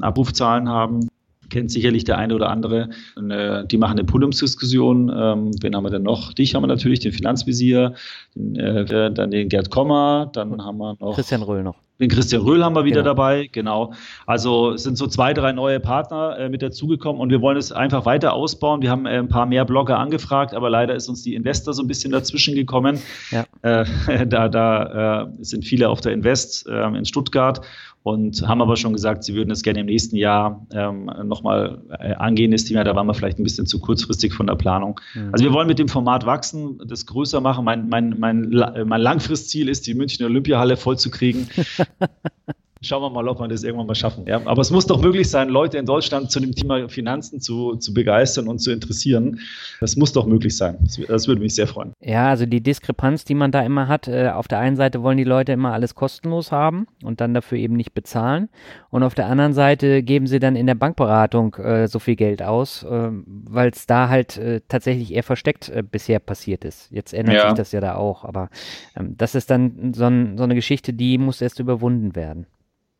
Abrufzahlen haben kennt sicherlich der eine oder andere. Eine, die machen eine Podiumsdiskussion. Ähm, wen haben wir denn noch? Dich haben wir natürlich, den Finanzvisier, den, äh, dann den Gerd Kommer, dann haben wir noch. Christian Röhl noch. Den Christian Röhl haben wir wieder genau. dabei, genau. Also es sind so zwei, drei neue Partner äh, mit dazugekommen und wir wollen es einfach weiter ausbauen. Wir haben äh, ein paar mehr Blogger angefragt, aber leider ist uns die Investor so ein bisschen dazwischen gekommen. Ja. Äh, da da äh, sind viele auf der Invest ähm, in Stuttgart und haben aber schon gesagt, sie würden es gerne im nächsten Jahr ähm, nochmal äh, angehen. Das Thema, da waren wir vielleicht ein bisschen zu kurzfristig von der Planung. Mhm. Also wir wollen mit dem Format wachsen, das größer machen. Mein, mein, mein, mein Langfristziel ist, die Münchner Olympiahalle voll zu kriegen. Schauen wir mal, ob wir das irgendwann mal schaffen. Ja? Aber es muss doch möglich sein, Leute in Deutschland zu dem Thema Finanzen zu, zu begeistern und zu interessieren. Das muss doch möglich sein. Das, das, würde mich sehr freuen. Ja, also die Diskrepanz, die man da immer hat, äh, auf der einen Seite wollen die Leute immer alles kostenlos haben und dann dafür eben nicht bezahlen. Und auf der anderen Seite geben sie dann in der Bankberatung äh, so viel Geld aus, äh, weil es da halt äh, tatsächlich eher versteckt äh, bisher passiert ist. Jetzt ändert ja. sich das ja da auch. Aber ähm, das ist dann so, ein, so eine Geschichte, die muss erst überwunden werden.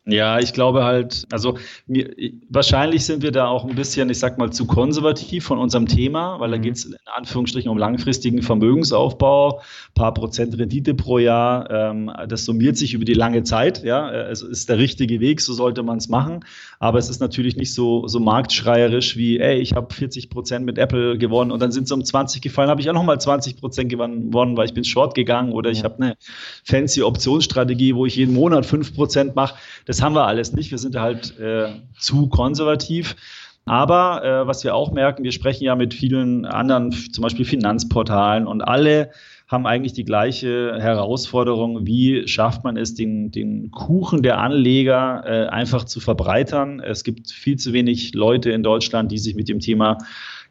Ja, ich glaube halt, also mir, wahrscheinlich sind wir da auch ein bisschen, ich sag mal, zu konservativ von unserem Thema, weil da mhm. geht es in Anführungsstrichen um langfristigen Vermögensaufbau, paar Prozent Rendite pro Jahr. Ähm, das summiert sich über die lange Zeit. Ja, es ist der richtige Weg, so sollte man es machen. Aber es ist natürlich nicht so, so marktschreierisch wie, ey, ich habe 40 Prozent mit Apple gewonnen und dann sind sie um 20 gefallen, habe ich auch nochmal 20 Prozent gewonnen, weil ich bin short gegangen oder ich habe eine fancy Optionsstrategie, wo ich jeden Monat 5 Prozent mache. Das haben wir alles nicht. Wir sind halt äh, zu konservativ. Aber äh, was wir auch merken, wir sprechen ja mit vielen anderen, zum Beispiel Finanzportalen und alle haben eigentlich die gleiche Herausforderung. Wie schafft man es, den, den Kuchen der Anleger äh, einfach zu verbreitern? Es gibt viel zu wenig Leute in Deutschland, die sich mit dem Thema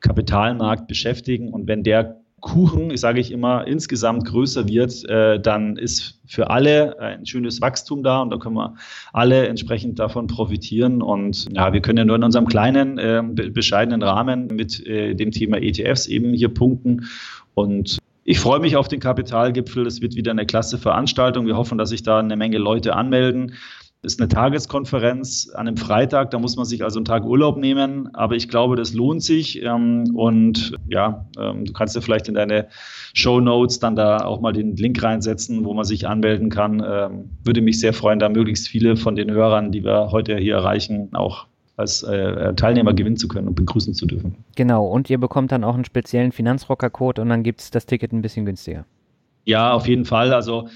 Kapitalmarkt beschäftigen. Und wenn der Kuchen, ich sage ich immer, insgesamt größer wird, äh, dann ist für alle ein schönes Wachstum da und da können wir alle entsprechend davon profitieren. Und ja, wir können ja nur in unserem kleinen, äh, bescheidenen Rahmen mit äh, dem Thema ETFs eben hier punkten. Und ich freue mich auf den Kapitalgipfel. Es wird wieder eine klasse Veranstaltung. Wir hoffen, dass sich da eine Menge Leute anmelden ist eine Tageskonferenz an einem Freitag, da muss man sich also einen Tag Urlaub nehmen, aber ich glaube, das lohnt sich ähm, und ja, ähm, du kannst ja vielleicht in deine Show Notes dann da auch mal den Link reinsetzen, wo man sich anmelden kann. Ähm, würde mich sehr freuen, da möglichst viele von den Hörern, die wir heute hier erreichen, auch als äh, Teilnehmer gewinnen zu können und begrüßen zu dürfen. Genau, und ihr bekommt dann auch einen speziellen Finanzrocker-Code und dann gibt es das Ticket ein bisschen günstiger. Ja, auf jeden Fall. Also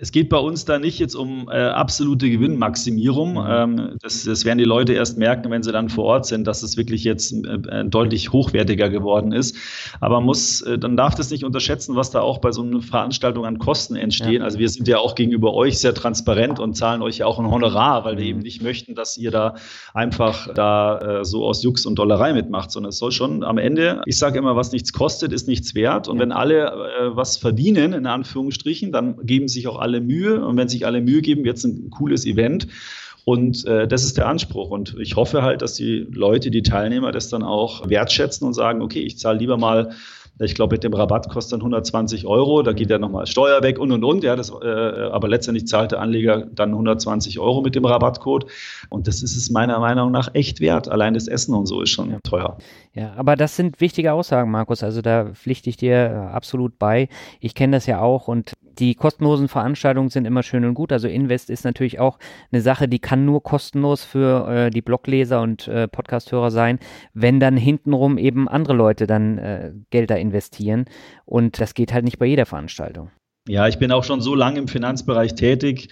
es geht bei uns da nicht jetzt um äh, absolute Gewinnmaximierung. Mhm. Ähm, das, das, werden die Leute erst merken, wenn sie dann vor Ort sind, dass es wirklich jetzt äh, deutlich hochwertiger geworden ist. Aber man muss, äh, dann darf das nicht unterschätzen, was da auch bei so einer Veranstaltung an Kosten entstehen. Ja. Also wir sind ja auch gegenüber euch sehr transparent und zahlen euch ja auch ein Honorar, weil wir eben nicht möchten, dass ihr da einfach da äh, so aus Jux und Dollerei mitmacht, sondern es soll schon am Ende, ich sage immer, was nichts kostet, ist nichts wert. Und wenn alle äh, was verdienen, in Anführungsstrichen, dann geben sich auch alle alle Mühe und wenn sich alle Mühe geben, wird es ein cooles Event. Und äh, das ist der Anspruch. Und ich hoffe halt, dass die Leute, die Teilnehmer das dann auch wertschätzen und sagen, okay, ich zahle lieber mal ich glaube, mit dem Rabatt kostet dann 120 Euro, da geht ja nochmal Steuer weg und und und. Ja, das, äh, aber letztendlich zahlt der Anleger dann 120 Euro mit dem Rabattcode. Und das ist es meiner Meinung nach echt wert. Allein das Essen und so ist schon ja. teuer. Ja, aber das sind wichtige Aussagen, Markus. Also da pflichte ich dir äh, absolut bei. Ich kenne das ja auch und die kostenlosen Veranstaltungen sind immer schön und gut. Also Invest ist natürlich auch eine Sache, die kann nur kostenlos für äh, die Blogleser und äh, Podcasthörer sein, wenn dann hintenrum eben andere Leute dann äh, Gelder investieren. Und das geht halt nicht bei jeder Veranstaltung. Ja, ich bin auch schon so lange im Finanzbereich tätig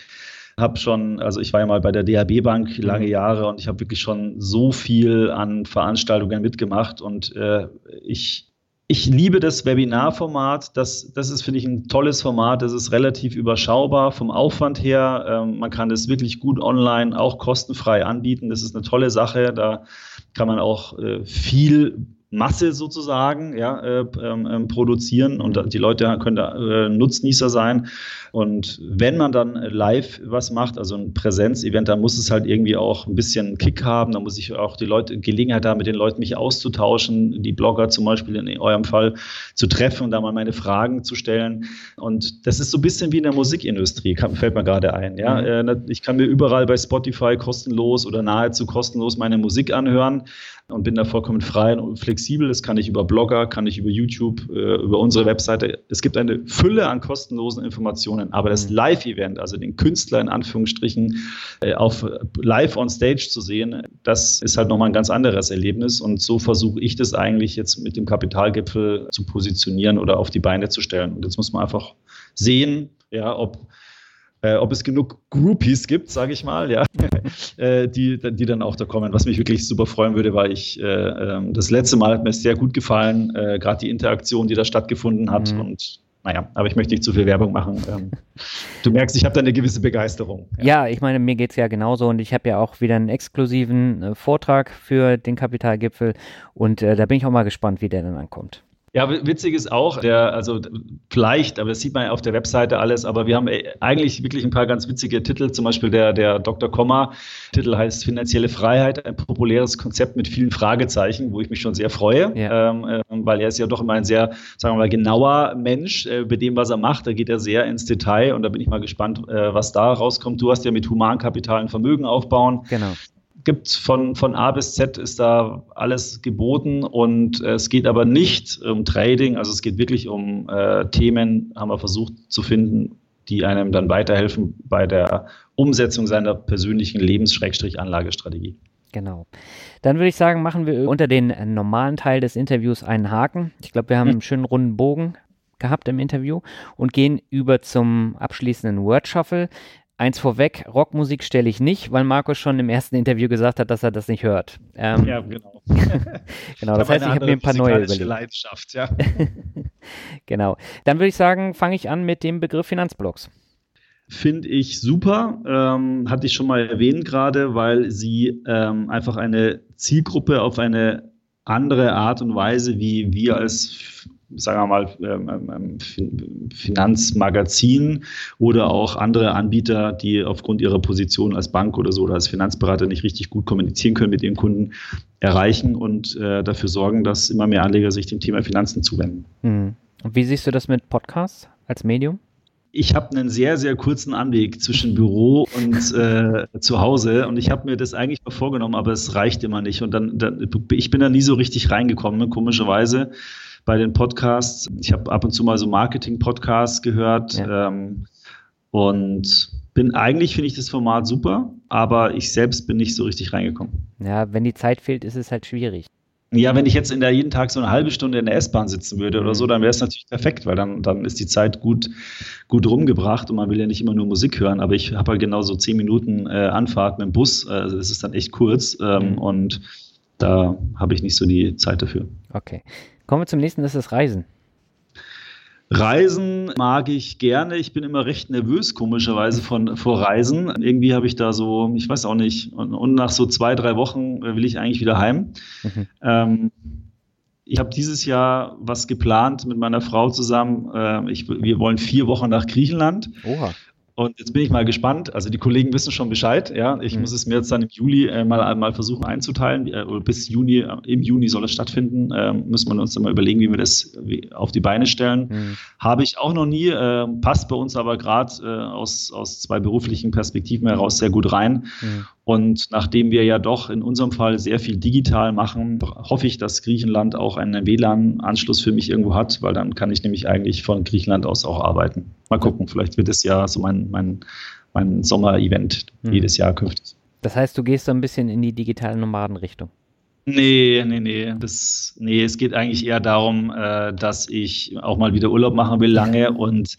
habe schon, also ich war ja mal bei der DHB Bank lange mhm. Jahre und ich habe wirklich schon so viel an Veranstaltungen mitgemacht und äh, ich ich liebe das Webinarformat. Das, das ist, finde ich, ein tolles Format. Das ist relativ überschaubar vom Aufwand her. Ähm, man kann das wirklich gut online auch kostenfrei anbieten. Das ist eine tolle Sache. Da kann man auch äh, viel Masse sozusagen ja, äh, ähm, ähm, produzieren und die Leute können da äh, Nutznießer sein. Und wenn man dann live was macht, also ein Präsenzevent, dann muss es halt irgendwie auch ein bisschen Kick haben. Da muss ich auch die Leute Gelegenheit haben, mit den Leuten mich auszutauschen, die Blogger zum Beispiel in eurem Fall zu treffen und da mal meine Fragen zu stellen. Und das ist so ein bisschen wie in der Musikindustrie, kann, fällt mir gerade ein. Ja? Mhm. Äh, ich kann mir überall bei Spotify kostenlos oder nahezu kostenlos meine Musik anhören und bin da vollkommen frei und flexibel. Das kann ich über Blogger, kann ich über YouTube, äh, über unsere Webseite. Es gibt eine Fülle an kostenlosen Informationen, aber das mhm. Live-Event, also den Künstler in Anführungsstrichen äh, auf live on stage zu sehen, das ist halt nochmal ein ganz anderes Erlebnis und so versuche ich das eigentlich jetzt mit dem Kapitalgipfel zu positionieren oder auf die Beine zu stellen. Und jetzt muss man einfach sehen, ja, ob äh, ob es genug Groupies gibt, sage ich mal, ja, äh, die, die dann auch da kommen. Was mich wirklich super freuen würde, weil ich äh, ähm, das letzte Mal hat mir sehr gut gefallen, äh, gerade die Interaktion, die da stattgefunden hat. Mhm. Und naja, aber ich möchte nicht zu viel Werbung machen. Ähm, du merkst, ich habe da eine gewisse Begeisterung. Ja, ja ich meine, mir geht es ja genauso und ich habe ja auch wieder einen exklusiven äh, Vortrag für den Kapitalgipfel und äh, da bin ich auch mal gespannt, wie der dann ankommt. Ja, witzig ist auch, der, also vielleicht, aber das sieht man ja auf der Webseite alles, aber wir haben äh, eigentlich wirklich ein paar ganz witzige Titel, zum Beispiel der, der Dr. Komma, Titel heißt Finanzielle Freiheit, ein populäres Konzept mit vielen Fragezeichen, wo ich mich schon sehr freue, ja. ähm, äh, weil er ist ja doch immer ein sehr, sagen wir mal, genauer Mensch äh, bei dem, was er macht. Da geht er sehr ins Detail und da bin ich mal gespannt, äh, was da rauskommt. Du hast ja mit Humankapital ein Vermögen aufbauen. Genau gibt von, von A bis Z ist da alles geboten und äh, es geht aber nicht um Trading, also es geht wirklich um äh, Themen, haben wir versucht zu finden, die einem dann weiterhelfen bei der Umsetzung seiner persönlichen Lebens-Anlagestrategie. Genau. Dann würde ich sagen, machen wir unter den normalen Teil des Interviews einen Haken. Ich glaube, wir haben hm. einen schönen runden Bogen gehabt im Interview und gehen über zum abschließenden Word Shuffle. Eins vorweg, Rockmusik stelle ich nicht, weil Markus schon im ersten Interview gesagt hat, dass er das nicht hört. Ähm, ja, genau. genau, das heißt, ich habe mir ein paar neue überlegt. Leidenschaft, ja. genau. Dann würde ich sagen, fange ich an mit dem Begriff Finanzblocks. Finde ich super. Ähm, hatte ich schon mal erwähnt gerade, weil sie ähm, einfach eine Zielgruppe auf eine andere Art und Weise, wie wir als sagen wir mal, ähm, ähm, Finanzmagazin oder auch andere Anbieter, die aufgrund ihrer Position als Bank oder so oder als Finanzberater nicht richtig gut kommunizieren können mit ihren Kunden, erreichen und äh, dafür sorgen, dass immer mehr Anleger sich dem Thema Finanzen zuwenden. Hm. Und wie siehst du das mit Podcasts als Medium? ich habe einen sehr, sehr kurzen Anweg zwischen Büro und äh, zu Hause und ich habe mir das eigentlich mal vorgenommen, aber es reicht immer nicht. Und dann, dann ich bin da nie so richtig reingekommen, komischerweise bei den Podcasts. Ich habe ab und zu mal so Marketing-Podcasts gehört ja. ähm, und bin eigentlich finde ich das Format super, aber ich selbst bin nicht so richtig reingekommen. Ja, wenn die Zeit fehlt, ist es halt schwierig. Ja, wenn ich jetzt in der jeden Tag so eine halbe Stunde in der S-Bahn sitzen würde oder so, mhm. dann wäre es natürlich perfekt, weil dann, dann ist die Zeit gut, gut rumgebracht und man will ja nicht immer nur Musik hören, aber ich habe halt genau so zehn Minuten äh, Anfahrt mit dem Bus, also das ist dann echt kurz ähm, mhm. und da habe ich nicht so die Zeit dafür. Okay. Kommen wir zum nächsten, das ist Reisen. Reisen mag ich gerne. Ich bin immer recht nervös, komischerweise, von, vor Reisen. Irgendwie habe ich da so, ich weiß auch nicht, und, und, nach so zwei, drei Wochen will ich eigentlich wieder heim. Mhm. Ähm, ich habe dieses Jahr was geplant mit meiner Frau zusammen. Äh, ich, wir wollen vier Wochen nach Griechenland. Oha. Und jetzt bin ich mal gespannt. Also die Kollegen wissen schon Bescheid. Ja, ich mhm. muss es mir jetzt dann im Juli äh, mal, mal versuchen einzuteilen. Äh, bis Juni, äh, im Juni soll es stattfinden. Äh, müssen wir uns dann mal überlegen, wie wir das wie, auf die Beine stellen. Mhm. Habe ich auch noch nie. Äh, passt bei uns aber gerade äh, aus, aus zwei beruflichen Perspektiven heraus sehr gut rein. Mhm. Und nachdem wir ja doch in unserem Fall sehr viel digital machen, hoffe ich, dass Griechenland auch einen WLAN-Anschluss für mich irgendwo hat, weil dann kann ich nämlich eigentlich von Griechenland aus auch arbeiten. Mal gucken, vielleicht wird es ja so mein, mein, mein Sommer-Event hm. jedes Jahr künftig. Das heißt, du gehst so ein bisschen in die digitale Nomadenrichtung. Nee, nee, nee. Das, nee, es geht eigentlich eher darum, äh, dass ich auch mal wieder Urlaub machen will lange und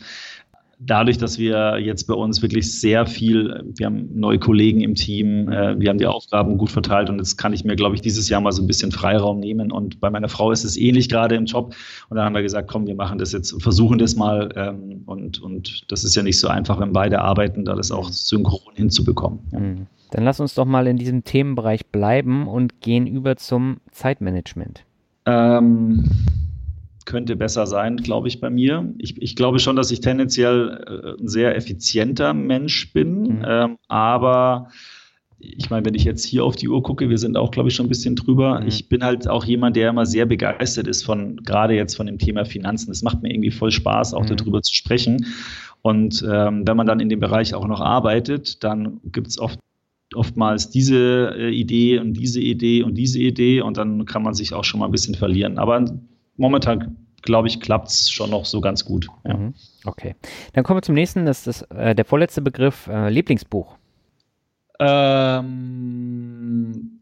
dadurch, dass wir jetzt bei uns wirklich sehr viel, wir haben neue Kollegen im Team, äh, wir haben die Aufgaben gut verteilt und jetzt kann ich mir, glaube ich, dieses Jahr mal so ein bisschen Freiraum nehmen. Und bei meiner Frau ist es ähnlich gerade im Job. Und dann haben wir gesagt, komm, wir machen das jetzt, versuchen das mal. Ähm, und, und das ist ja nicht so einfach, wenn beide arbeiten, da das auch synchron hinzubekommen. Ja. Mhm. Dann lass uns doch mal in diesem Themenbereich bleiben und gehen über zum Zeitmanagement. Ähm, könnte besser sein, glaube ich, bei mir. Ich, ich, glaube schon, dass ich tendenziell äh, ein sehr effizienter Mensch bin, mhm. ähm, aber ich meine, wenn ich jetzt hier auf die Uhr gucke, wir sind auch, glaube ich, schon ein bisschen drüber. Mhm. Ich bin halt auch jemand, der immer sehr begeistert ist von, gerade jetzt von dem Thema Finanzen. Es macht mir irgendwie voll Spaß, auch mhm. darüber zu sprechen. Und ähm, wenn man dann in dem Bereich auch noch arbeitet, dann gibt es oft oftmals diese äh, Idee und diese Idee und diese Idee und dann kann man sich auch schon mal ein bisschen verlieren. Aber momentan, glaube ich, klappt es schon noch so ganz gut. Ja. Mhm. Okay. Dann kommen wir zum nächsten, das ist äh, der vorletzte Begriff, äh, Lieblingsbuch. Ähm,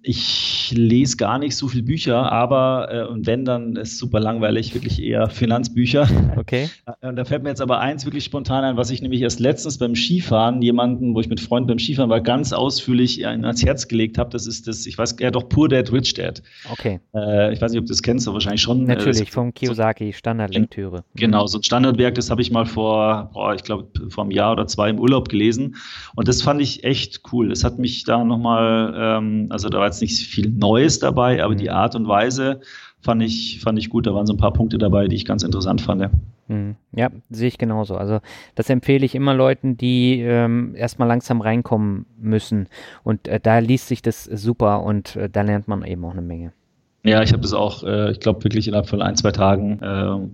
Ich lese gar nicht so viele Bücher, aber äh, und wenn, dann ist super langweilig, wirklich eher Finanzbücher. Okay. Und da fällt mir jetzt aber eins wirklich spontan ein, was ich nämlich erst letztens beim Skifahren jemanden, wo ich mit Freunden beim Skifahren war, ganz ausführlich ans Herz gelegt habe. Das ist das, ich weiß, ja doch, Poor Dad, Rich Dad. Okay. Äh, ich weiß nicht, ob du das kennst, aber wahrscheinlich schon. Natürlich, äh, vom Kiyosaki, Standardlektüre. Genau, so ein Standardwerk, das habe ich mal vor, boah, ich glaube, vor einem Jahr oder zwei im Urlaub gelesen. Und das fand ich echt cool. Das hat mich da nochmal, ähm, also da war jetzt nicht viel Neues dabei, aber mhm. die Art und Weise fand ich, fand ich gut. Da waren so ein paar Punkte dabei, die ich ganz interessant fand. Mhm. Ja, sehe ich genauso. Also das empfehle ich immer Leuten, die ähm, erstmal langsam reinkommen müssen. Und äh, da liest sich das super und äh, da lernt man eben auch eine Menge. Ja, ich habe das auch, äh, ich glaube, wirklich innerhalb von ein, zwei Tagen äh,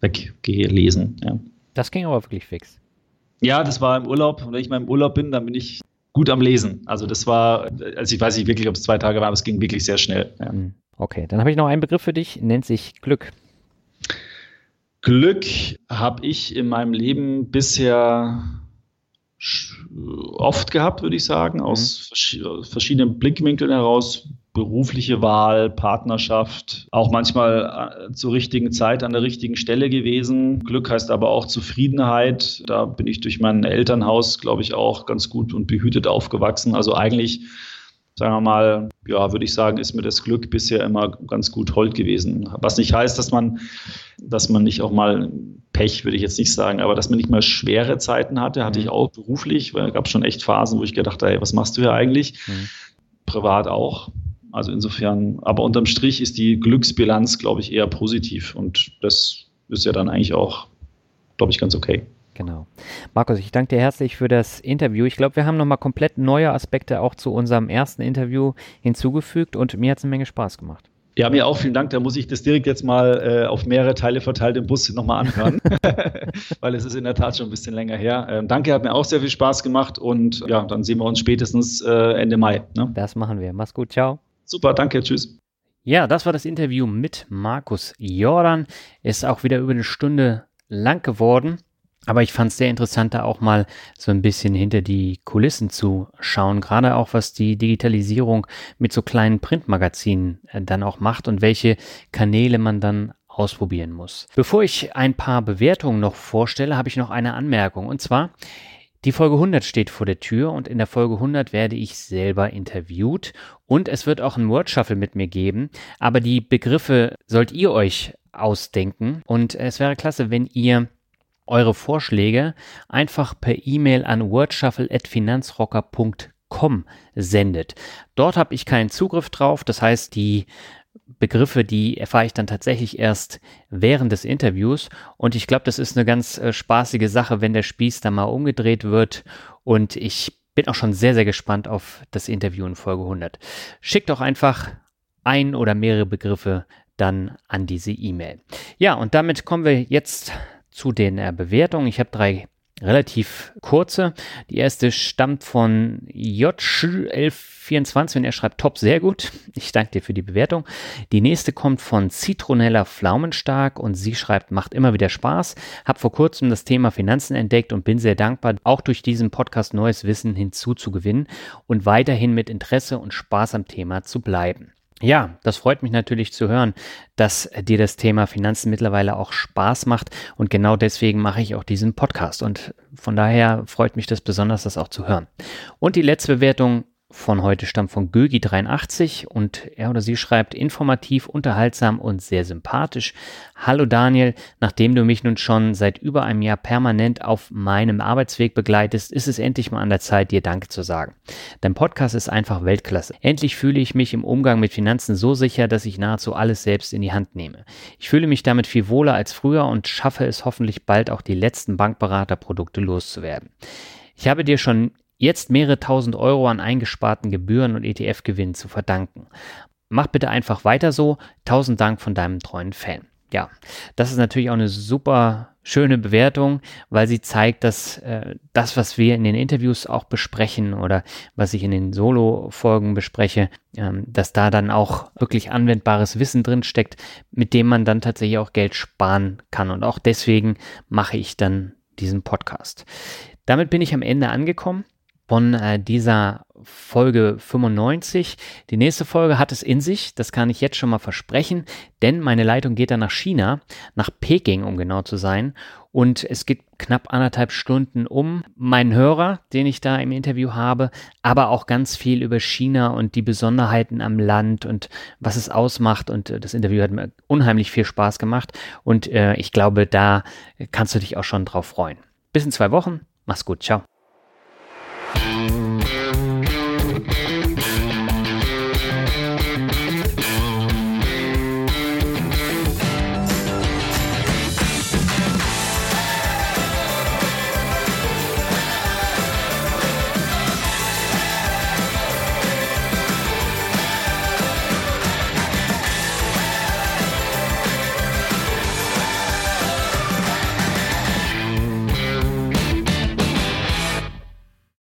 weggelesen. Ja. Das ging aber wirklich fix. Ja, das war im Urlaub. Und wenn ich mal im Urlaub bin, dann bin ich gut am Lesen. Also das war, also ich weiß nicht wirklich, ob es zwei Tage waren, aber es ging wirklich sehr schnell. Ja. Mhm. Okay, dann habe ich noch einen Begriff für dich, nennt sich Glück. Glück habe ich in meinem Leben bisher oft gehabt, würde ich sagen, aus mhm. verschiedenen Blickwinkeln heraus. Berufliche Wahl, Partnerschaft, auch manchmal äh, zur richtigen Zeit an der richtigen Stelle gewesen. Glück heißt aber auch Zufriedenheit. Da bin ich durch mein Elternhaus, glaube ich, auch ganz gut und behütet aufgewachsen. Also eigentlich sagen wir mal, ja, würde ich sagen, ist mir das Glück bisher immer ganz gut hold gewesen. Was nicht heißt, dass man, dass man nicht auch mal Pech, würde ich jetzt nicht sagen, aber dass man nicht mal schwere Zeiten hatte, hatte ich mhm. auch beruflich, weil es gab schon echt Phasen, wo ich gedacht habe, hey, was machst du hier eigentlich? Mhm. Privat auch. Also insofern, aber unterm Strich ist die Glücksbilanz, glaube ich, eher positiv und das ist ja dann eigentlich auch, glaube ich, ganz okay. Genau. Markus, ich danke dir herzlich für das Interview. Ich glaube, wir haben nochmal komplett neue Aspekte auch zu unserem ersten Interview hinzugefügt und mir hat es eine Menge Spaß gemacht. Ja, mir auch vielen Dank. Da muss ich das direkt jetzt mal äh, auf mehrere Teile verteilt im Bus nochmal anhören, weil es ist in der Tat schon ein bisschen länger her. Ähm, danke, hat mir auch sehr viel Spaß gemacht und ja, dann sehen wir uns spätestens äh, Ende Mai. Ne? Das machen wir. Mach's gut, ciao. Super, danke, tschüss. Ja, das war das Interview mit Markus Jordan. Ist auch wieder über eine Stunde lang geworden. Aber ich fand es sehr interessant, da auch mal so ein bisschen hinter die Kulissen zu schauen, gerade auch was die Digitalisierung mit so kleinen Printmagazinen äh, dann auch macht und welche Kanäle man dann ausprobieren muss. Bevor ich ein paar Bewertungen noch vorstelle, habe ich noch eine Anmerkung. Und zwar, die Folge 100 steht vor der Tür und in der Folge 100 werde ich selber interviewt und es wird auch ein Word Shuffle mit mir geben. Aber die Begriffe sollt ihr euch ausdenken und es wäre klasse, wenn ihr eure Vorschläge einfach per E-Mail an wordshuffle.finanzrocker.com sendet. Dort habe ich keinen Zugriff drauf, das heißt, die Begriffe, die erfahre ich dann tatsächlich erst während des Interviews. Und ich glaube, das ist eine ganz äh, spaßige Sache, wenn der Spieß dann mal umgedreht wird. Und ich bin auch schon sehr, sehr gespannt auf das Interview in Folge 100. Schickt doch einfach ein oder mehrere Begriffe dann an diese E-Mail. Ja, und damit kommen wir jetzt zu den äh, Bewertungen. Ich habe drei relativ kurze. Die erste stammt von J1124 und er schreibt top, sehr gut. Ich danke dir für die Bewertung. Die nächste kommt von Zitronella Pflaumenstark und sie schreibt, macht immer wieder Spaß. Hab vor kurzem das Thema Finanzen entdeckt und bin sehr dankbar, auch durch diesen Podcast neues Wissen hinzuzugewinnen und weiterhin mit Interesse und Spaß am Thema zu bleiben. Ja, das freut mich natürlich zu hören, dass dir das Thema Finanzen mittlerweile auch Spaß macht und genau deswegen mache ich auch diesen Podcast und von daher freut mich das besonders, das auch zu hören. Und die letzte Bewertung von heute stammt von Gögi83 und er oder sie schreibt informativ, unterhaltsam und sehr sympathisch. Hallo Daniel, nachdem du mich nun schon seit über einem Jahr permanent auf meinem Arbeitsweg begleitest, ist es endlich mal an der Zeit, dir Danke zu sagen. Dein Podcast ist einfach Weltklasse. Endlich fühle ich mich im Umgang mit Finanzen so sicher, dass ich nahezu alles selbst in die Hand nehme. Ich fühle mich damit viel wohler als früher und schaffe es hoffentlich bald auch die letzten Bankberaterprodukte loszuwerden. Ich habe dir schon jetzt mehrere tausend Euro an eingesparten Gebühren und ETF-Gewinnen zu verdanken. Mach bitte einfach weiter so. Tausend Dank von deinem treuen Fan. Ja, das ist natürlich auch eine super schöne Bewertung, weil sie zeigt, dass äh, das, was wir in den Interviews auch besprechen oder was ich in den Solo-Folgen bespreche, ähm, dass da dann auch wirklich anwendbares Wissen drin steckt, mit dem man dann tatsächlich auch Geld sparen kann. Und auch deswegen mache ich dann diesen Podcast. Damit bin ich am Ende angekommen. Von äh, dieser Folge 95. Die nächste Folge hat es in sich, das kann ich jetzt schon mal versprechen, denn meine Leitung geht dann nach China, nach Peking, um genau zu sein. Und es geht knapp anderthalb Stunden um meinen Hörer, den ich da im Interview habe, aber auch ganz viel über China und die Besonderheiten am Land und was es ausmacht. Und äh, das Interview hat mir unheimlich viel Spaß gemacht. Und äh, ich glaube, da kannst du dich auch schon drauf freuen. Bis in zwei Wochen. Mach's gut. Ciao.